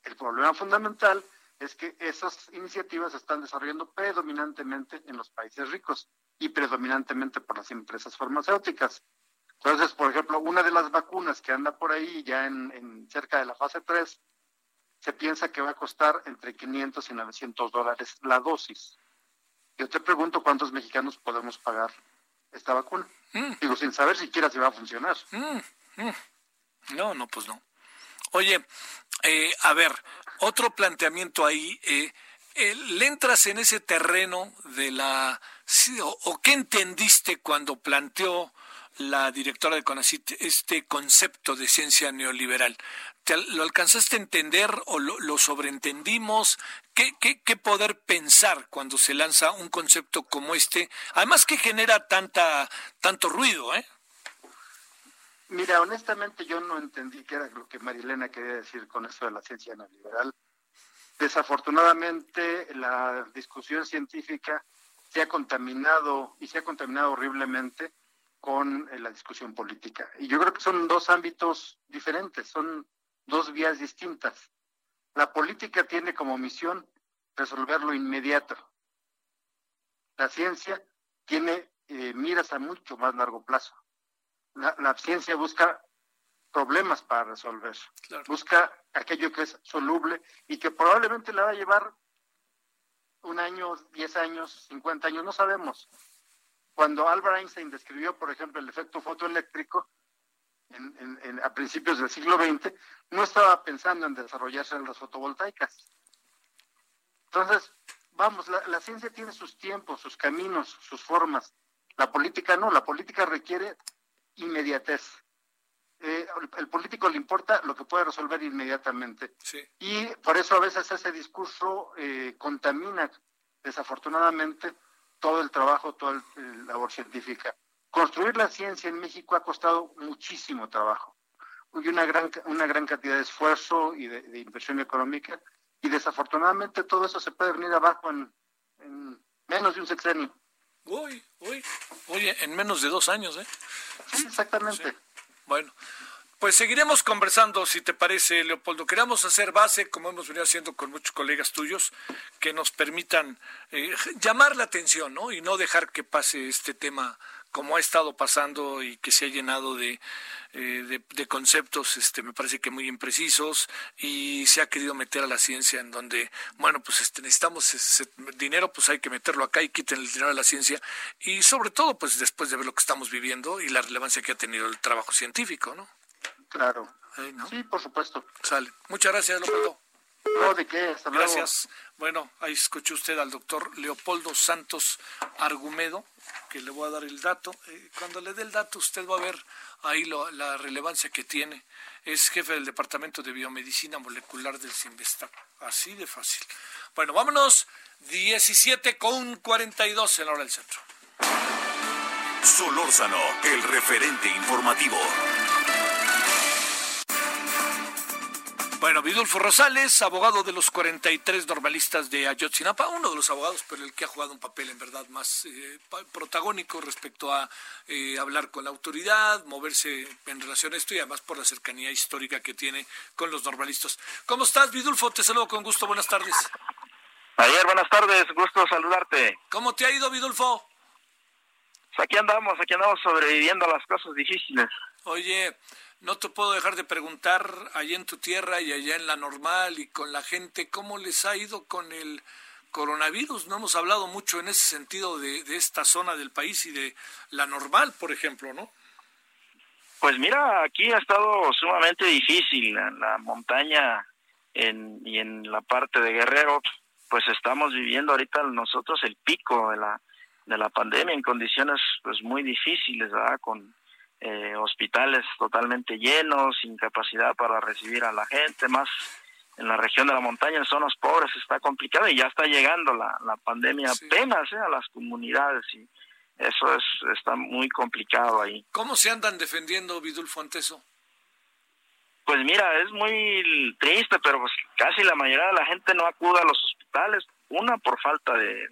Speaker 8: El problema fundamental es que esas iniciativas se están desarrollando predominantemente en los países ricos y predominantemente por las empresas farmacéuticas. Entonces, por ejemplo, una de las vacunas que anda por ahí ya en, cerca de la fase 3, se piensa que va a costar entre 500 y 900 dólares la dosis. Yo te pregunto cuántos mexicanos podemos pagar esta vacuna. Mm. Digo, sin saber siquiera si va a funcionar.
Speaker 1: Mm, mm. No, no, pues no. Oye, eh, a ver, otro planteamiento ahí, eh, eh, ¿le entras en ese terreno de la... o, qué entendiste cuando planteó la directora de CONACIT este concepto de ciencia neoliberal? ¿Lo alcanzaste a entender o lo, sobreentendimos? ¿Qué, ¿Qué, qué, poder pensar cuando se lanza un concepto como este? Además que genera tanta, tanto ruido, ¿eh?
Speaker 8: Mira, honestamente yo no entendí qué era lo que Marilena quería decir con eso de la ciencia neoliberal. Desafortunadamente la discusión científica se ha contaminado y se ha contaminado horriblemente con eh, la discusión política. Y yo creo que son dos ámbitos diferentes, son dos vías distintas. La política tiene como misión resolver lo inmediato. La ciencia tiene eh, miras a mucho más largo plazo la, ciencia busca problemas para resolver, busca aquello que es soluble y que probablemente le va a llevar un año, diez años, cincuenta años, no sabemos. Cuando Albert Einstein describió, por ejemplo, el efecto fotoeléctrico a principios del siglo XX, no estaba pensando en desarrollarse en las fotovoltaicas. Entonces, vamos, la ciencia tiene sus tiempos, sus caminos, sus formas. La política no, la política requiere inmediatez. Eh, el político le importa lo que puede resolver inmediatamente. Y por eso a veces ese discurso eh, contamina desafortunadamente todo el trabajo, toda la labor científica. Construir la ciencia en México ha costado muchísimo trabajo y una gran, una gran cantidad de esfuerzo y de, inversión económica y desafortunadamente todo eso se puede venir abajo en, en menos de un sexenio.
Speaker 1: Uy, uy, oye, en menos de dos años, ¿eh?
Speaker 8: Sí, exactamente.
Speaker 1: Bueno, pues seguiremos conversando, si te parece, Leopoldo. Queremos hacer base, como hemos venido haciendo con muchos colegas tuyos, que nos permitan eh, llamar la atención, ¿no? Y no dejar que pase este tema como ha estado pasando y que se ha llenado de, eh, de, conceptos, este, me parece que muy imprecisos y se ha querido meter a la ciencia en donde, bueno, pues este, necesitamos ese dinero, pues hay que meterlo acá y quiten el dinero a la ciencia y sobre todo, pues después de ver lo que estamos viviendo y la relevancia que ha tenido el trabajo científico, ¿no?
Speaker 8: Claro. Sí, por supuesto.
Speaker 1: Sale. Muchas gracias, Leopoldo.
Speaker 8: No, ¿de qué? Hasta
Speaker 1: Gracias. Bueno, ahí escuchó usted al doctor Leopoldo Santos Argumedo, que le voy a dar el dato. Eh, cuando le dé el dato, usted va a ver ahí la relevancia que tiene. Es jefe del Departamento de Biomedicina Molecular del CIMBESTAP. Así de fácil. Bueno, vámonos. 17 con 42 en la hora del centro.
Speaker 2: Solórzano, el referente informativo.
Speaker 1: Bueno, Vidulfo Rosales, abogado de los 43 normalistas de Ayotzinapa, uno de los abogados, pero el que ha jugado un papel en verdad más eh, protagónico respecto a eh, hablar con la autoridad, moverse en relación a esto y además por la cercanía histórica que tiene con los normalistas. ¿Cómo estás, Vidulfo? Te saludo con gusto. Buenas tardes.
Speaker 9: Ayer, buenas tardes. Gusto saludarte.
Speaker 1: ¿Cómo te ha ido, Vidulfo?
Speaker 9: Pues aquí andamos, aquí andamos sobreviviendo a las cosas difíciles.
Speaker 1: Oye, no te puedo dejar de preguntar allá en tu tierra y allá en la normal y con la gente, ¿cómo les ha ido con el coronavirus? No hemos hablado mucho en ese sentido de, esta zona del país y de la normal, por ejemplo, ¿no?
Speaker 9: Pues mira, aquí ha estado sumamente difícil en la montaña en, y en la parte de Guerrero, pues estamos viviendo ahorita nosotros el pico de la, de la pandemia en condiciones pues muy difíciles, ¿verdad? Con eh, hospitales totalmente llenos, sin capacidad para recibir a la gente, más en la región de la montaña, en zonas pobres, está complicado y ya está llegando la, la pandemia apenas ¿eh? a las comunidades y eso es está muy complicado ahí.
Speaker 1: ¿Cómo se andan defendiendo, Vidulfo, ante eso?
Speaker 9: Pues mira, es muy triste, pero pues casi la mayoría de la gente no acude a los hospitales, una por falta de,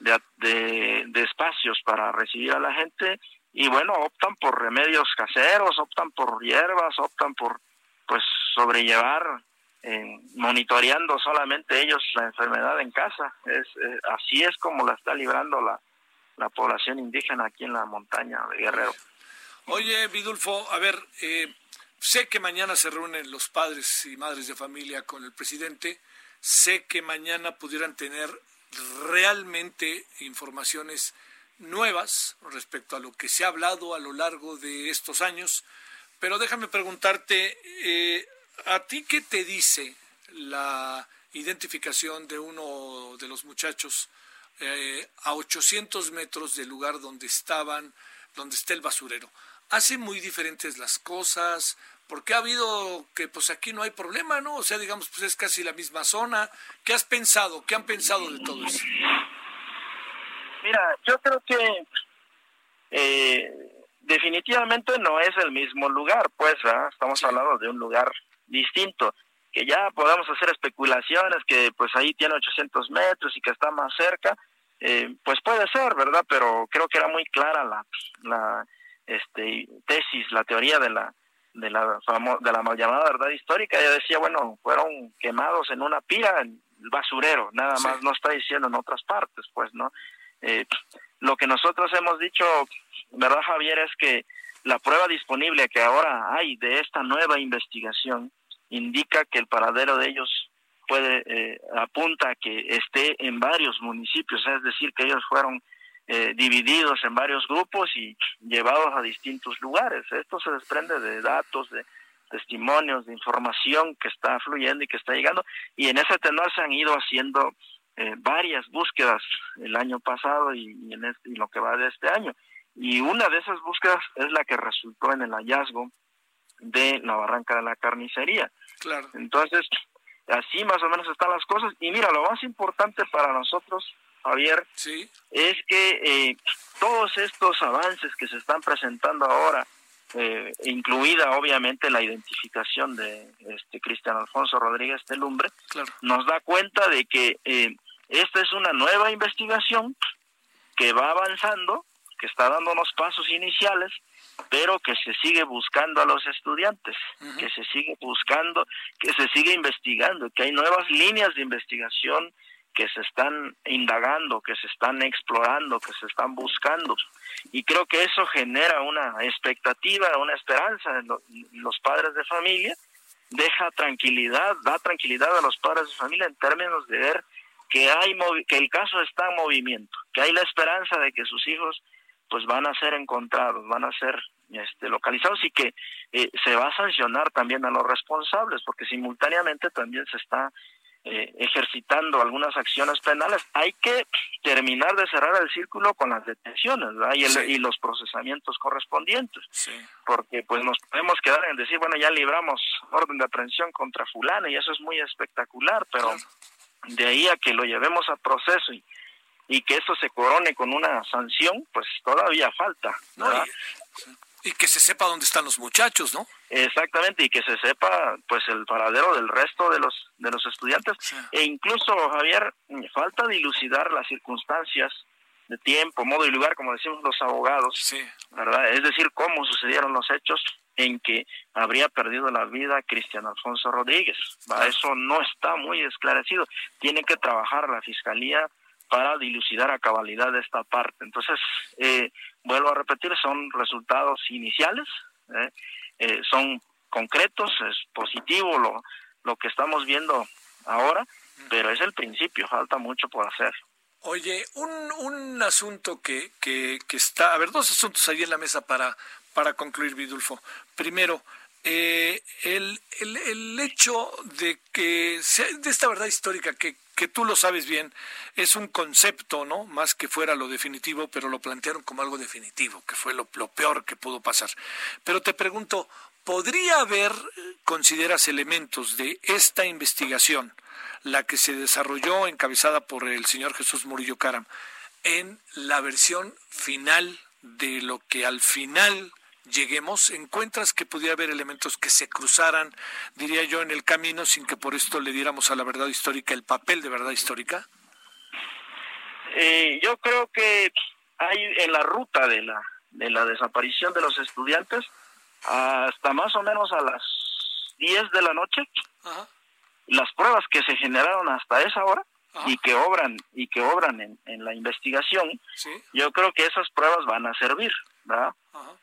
Speaker 9: de, de, de espacios para recibir a la gente y bueno, optan por remedios caseros, optan por hierbas, optan por pues sobrellevar eh, monitoreando solamente ellos la enfermedad en casa. Es eh, así es como la está librando la, la población indígena aquí en la montaña de Guerrero.
Speaker 1: Oye, Vidulfo, a ver, eh, sé que mañana se reúnen los padres y madres de familia con el presidente. Sé que mañana pudieran tener realmente informaciones nuevas respecto a lo que se ha hablado a lo largo de estos años. Pero déjame preguntarte, eh, ¿a ti qué te dice la identificación de uno de los muchachos eh, a 800 metros del lugar donde estaban, donde está el basurero? ¿Hace muy diferentes las cosas? Porque ha habido que pues aquí no hay problema, ¿no? O sea, digamos, pues es casi la misma zona. ¿Qué has pensado? ¿Qué han pensado de todo eso?
Speaker 9: Mira, yo creo que eh, definitivamente no es el mismo lugar, pues, estamos hablando de un lugar distinto, que ya podemos hacer especulaciones que pues ahí tiene 800 metros y que está más cerca, eh, pues puede ser, ¿verdad? Pero creo que era muy clara la, la este, tesis, la teoría de la de la de la mal llamada verdad histórica. Ella decía, bueno, fueron quemados en una pira, en el basurero, nada más, no está diciendo en otras partes, pues, ¿no? Eh, lo que nosotros hemos dicho, ¿verdad, Javier? Es que la prueba disponible que ahora hay de esta nueva investigación indica que el paradero de ellos puede eh, apunta a que esté en varios municipios, es decir, que ellos fueron eh, divididos en varios grupos y llevados a distintos lugares. Esto se desprende de datos, de testimonios, de información que está fluyendo y que está llegando, y en ese tenor se han ido haciendo eh, varias búsquedas el año pasado y, en este, y lo que va de este año. Y una de esas búsquedas es la que resultó en el hallazgo de la barranca de la carnicería.
Speaker 1: Claro.
Speaker 9: Entonces, así más o menos están las cosas. Y mira, lo más importante para nosotros, Javier,
Speaker 1: ¿Sí?
Speaker 9: es que eh, todos estos avances que se están presentando ahora, eh, incluida obviamente la identificación de este Cristian Alfonso Rodríguez Telumbre, nos da cuenta de que eh, esta es una nueva investigación que va avanzando, que está dando unos pasos iniciales, pero que se sigue buscando a los estudiantes, que se sigue buscando, que se sigue investigando, que hay nuevas líneas de investigación que se están indagando, que se están explorando, que se están buscando. Y creo que eso genera una expectativa, una esperanza en, los padres de familia, deja tranquilidad, da tranquilidad a los padres de familia en términos de ver que hay que el caso está en movimiento, que hay la esperanza de que sus hijos pues van a ser encontrados, van a ser este, localizados y que eh, se va a sancionar también a los responsables, porque simultáneamente también se está eh, ejercitando algunas acciones penales, hay que terminar de cerrar el círculo con las detenciones y, y, los procesamientos correspondientes, porque pues nos podemos quedar en decir, bueno, ya libramos orden de aprehensión contra fulano y eso es muy espectacular, pero de ahí a que lo llevemos a proceso y, y que eso se corone con una sanción, pues todavía falta.
Speaker 1: Y que se sepa dónde están los muchachos, ¿no?
Speaker 9: Exactamente, y que se sepa pues el paradero del resto de los de los estudiantes. E incluso, Javier, falta dilucidar las circunstancias de tiempo, modo y lugar, como decimos los abogados, ¿verdad? Es decir, cómo sucedieron los hechos en que habría perdido la vida Cristian Alfonso Rodríguez. Eso no está muy esclarecido. Tiene que trabajar la Fiscalía para dilucidar a cabalidad esta parte. Entonces, eh, vuelvo a repetir, son resultados iniciales, ¿eh? Eh, son concretos, es positivo lo, lo que estamos viendo ahora, pero es el principio, falta mucho por hacer.
Speaker 1: Oye, un, un asunto que, que, que está, a ver, dos asuntos ahí en la mesa para, para concluir, Vidulfo. Primero, eh, el, el, el, hecho de que, de esta verdad histórica que que tú lo sabes bien, es un concepto, ¿no? Más que fuera lo definitivo, pero lo plantearon como algo definitivo, que fue lo, peor que pudo pasar. Pero te pregunto, ¿podría haber, consideras, elementos de esta investigación, la que se desarrolló, encabezada por el señor Jesús Murillo Caram, en la versión final de lo que al final lleguemos, encuentras que pudiera haber elementos que se cruzaran, diría yo, en el camino sin que por esto le diéramos a la verdad histórica el papel de verdad histórica?
Speaker 9: Eh, yo creo que hay en la ruta de la, de la desaparición de los estudiantes, hasta más o menos a las 10 de la noche, las pruebas que se generaron hasta esa hora y que obran y que obran en, en la investigación, yo creo que esas pruebas van a servir. ¿verdad?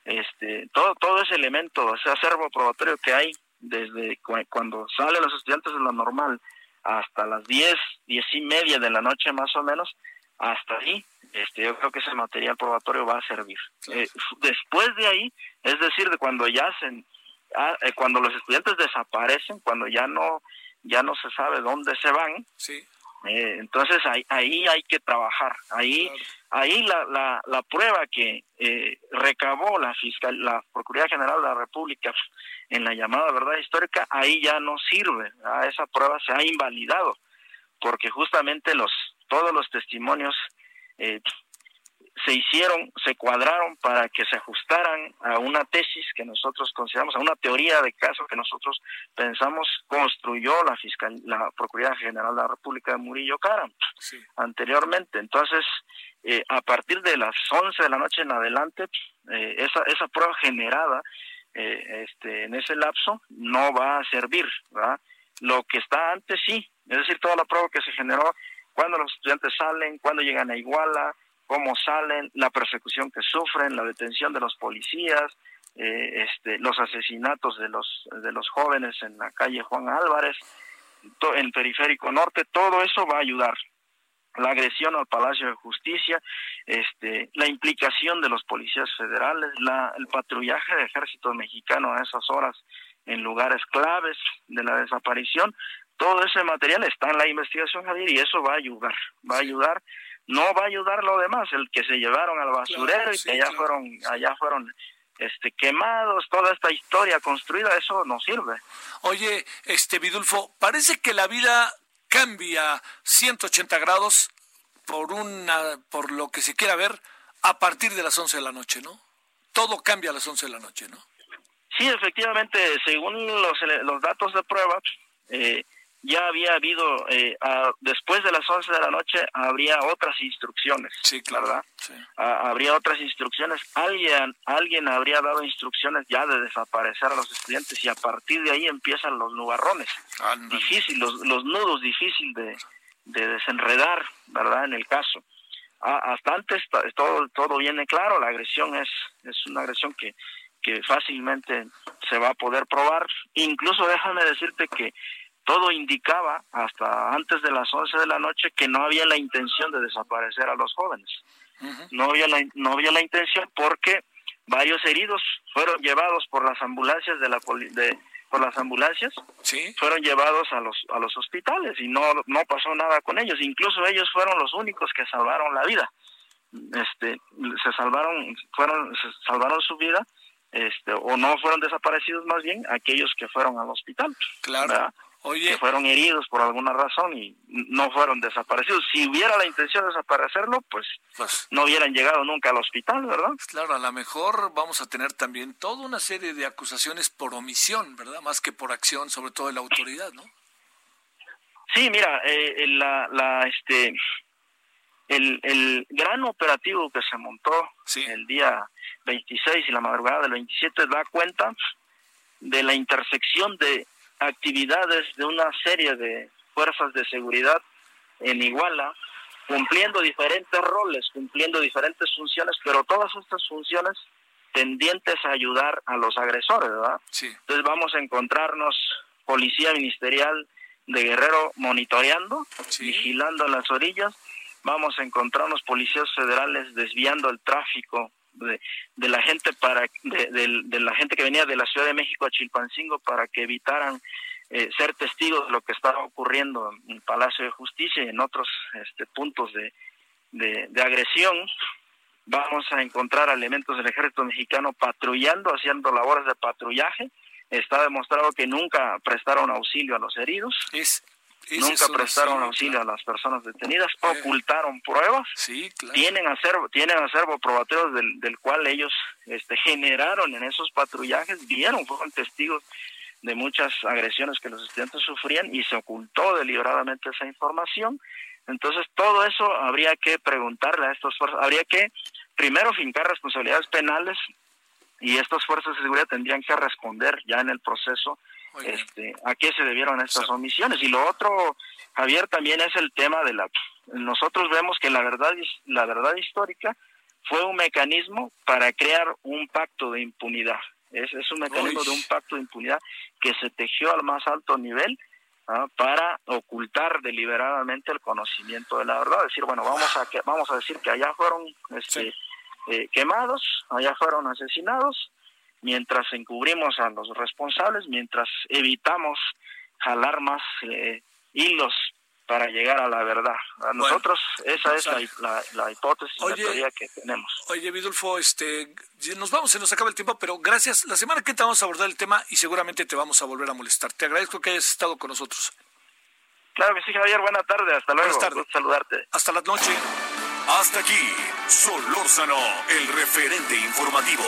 Speaker 9: Este, todo, todo ese elemento, ese acervo probatorio que hay desde cuando salen los estudiantes de lo normal hasta las 10, diez y media de la noche más o menos, hasta ahí, este, yo creo que ese material probatorio va a servir. Eh, después de ahí, es decir, de cuando ya se, ah, eh, cuando los estudiantes desaparecen, cuando ya no, ya no se sabe dónde se van, sí. Eh, entonces ahí, ahí hay que trabajar, ahí, ahí la, la, la prueba que eh, recabó la fiscal, la Procuraduría General de la República en la llamada verdad histórica, ahí ya no sirve, esa prueba se ha invalidado, porque justamente los todos los testimonios eh, se hicieron, se cuadraron para que se ajustaran a una tesis que nosotros consideramos, a una teoría de caso que nosotros pensamos construyó la fiscal, la Procuraduría General de la República de Murillo Caram anteriormente. Entonces, eh, a partir de las 11 de la noche en adelante, eh, esa, esa prueba generada eh, este, en ese lapso no va a servir, ¿verdad? Lo que está antes sí, es decir, toda la prueba que se generó cuando los estudiantes salen, cuando llegan a Iguala, cómo salen, la persecución que sufren, la detención de los policías, eh, este, los asesinatos de los de los jóvenes en la calle Juan Álvarez, en el periférico norte, todo eso va a ayudar. La agresión al Palacio de Justicia, este, la implicación de los policías federales, la, el patrullaje del ejército mexicano a esas horas en lugares claves de la desaparición, todo ese material está en la investigación, Javier, y eso va a ayudar, va a ayudar no va a ayudar lo demás, el que se llevaron al basurero y que allá fueron, allá fueron este quemados, toda esta historia construida, eso no sirve.
Speaker 1: Oye, este Vidulfo, parece que la vida cambia 180 grados por una por lo que se quiera ver a partir de las 11 de la noche, ¿no? Todo cambia a las 11 de la noche, ¿no?
Speaker 9: Sí, efectivamente, según los, los datos de prueba, eh, ya había habido, eh, después de las 11 de la noche, habría otras instrucciones, sí, claro, ¿verdad? habría otras instrucciones, alguien, alguien habría dado instrucciones ya de desaparecer a los estudiantes y a partir de ahí empiezan los nubarrones, difícil, los, los nudos difícil de, de desenredar, ¿verdad? En el caso. hasta antes todo, todo viene claro, la agresión es, es una agresión que, que fácilmente se va a poder probar. Incluso déjame decirte que todo indicaba hasta antes de las 11 de la noche que no había la intención de desaparecer a los jóvenes. No había la, no había la intención porque varios heridos fueron llevados por las ambulancias de la de, por las ambulancias fueron llevados a los a los hospitales y no no pasó nada con ellos. Incluso ellos fueron los únicos que salvaron la vida. Este se salvaron fueron se salvaron su vida este o no fueron desaparecidos más bien aquellos que fueron al hospital claro que fueron heridos por alguna razón y no fueron desaparecidos. Si hubiera la intención de desaparecerlo, pues, pues, no hubieran llegado nunca al hospital, ¿verdad?
Speaker 1: Claro, a lo mejor vamos a tener también toda una serie de acusaciones por omisión, ¿verdad? Más que por acción, sobre todo de la autoridad, ¿no?
Speaker 9: Sí, mira, eh, la, la, este, el, el gran operativo que se montó el día 26 y la madrugada del 27 da cuenta de la intersección de actividades de una serie de fuerzas de seguridad en Iguala, cumpliendo diferentes roles, cumpliendo diferentes funciones, pero todas estas funciones tendientes a ayudar a los agresores, ¿verdad? Entonces vamos a encontrarnos policía ministerial de Guerrero monitoreando, vigilando las orillas, vamos a encontrarnos policías federales desviando el tráfico de, de la gente para de, la gente que venía de la Ciudad de México a Chilpancingo para que evitaran eh, ser testigos de lo que estaba ocurriendo en el Palacio de Justicia y en otros este, puntos de, de, agresión. Vamos a encontrar elementos del ejército mexicano patrullando, haciendo labores de patrullaje Está demostrado que nunca prestaron auxilio a los heridos. Nunca prestaron auxilio a las personas detenidas, ocultaron pruebas,
Speaker 1: sí,
Speaker 9: tienen acervo, tienen acervo probatorios del, del cual ellos este, generaron en esos patrullajes, vieron, fueron testigos de muchas agresiones que los estudiantes sufrían y se ocultó deliberadamente esa información. Entonces, todo eso habría que preguntarle a estas fuerzas, habría que primero fincar responsabilidades penales y estas fuerzas de seguridad tendrían que responder ya en el proceso este, a qué se debieron estas omisiones. Y lo otro, Javier, también es el tema de la... Nosotros vemos que la verdad, la verdad histórica fue un mecanismo para crear un pacto de impunidad. Es, es un mecanismo de un pacto de impunidad que se tejió al más alto nivel ¿ah? para ocultar deliberadamente el conocimiento de la verdad. Decir, bueno, vamos a, vamos a decir que allá fueron este, eh, quemados, allá fueron asesinados, mientras encubrimos a los responsables, mientras evitamos jalar más eh, hilos para llegar a la verdad. A nosotros esa es la, la, hipótesis, la teoría que tenemos.
Speaker 1: Oye, Vidulfo, este, nos vamos, se nos acaba el tiempo, pero gracias. La semana que te vamos a abordar el tema y seguramente te vamos a volver a molestar. Te agradezco que hayas estado con nosotros.
Speaker 9: Claro que sí, Javier. Buena tarde. Hasta luego. Buenas tardes. saludarte.
Speaker 1: Hasta la noche.
Speaker 2: Hasta aquí, Solórzano, el referente informativo.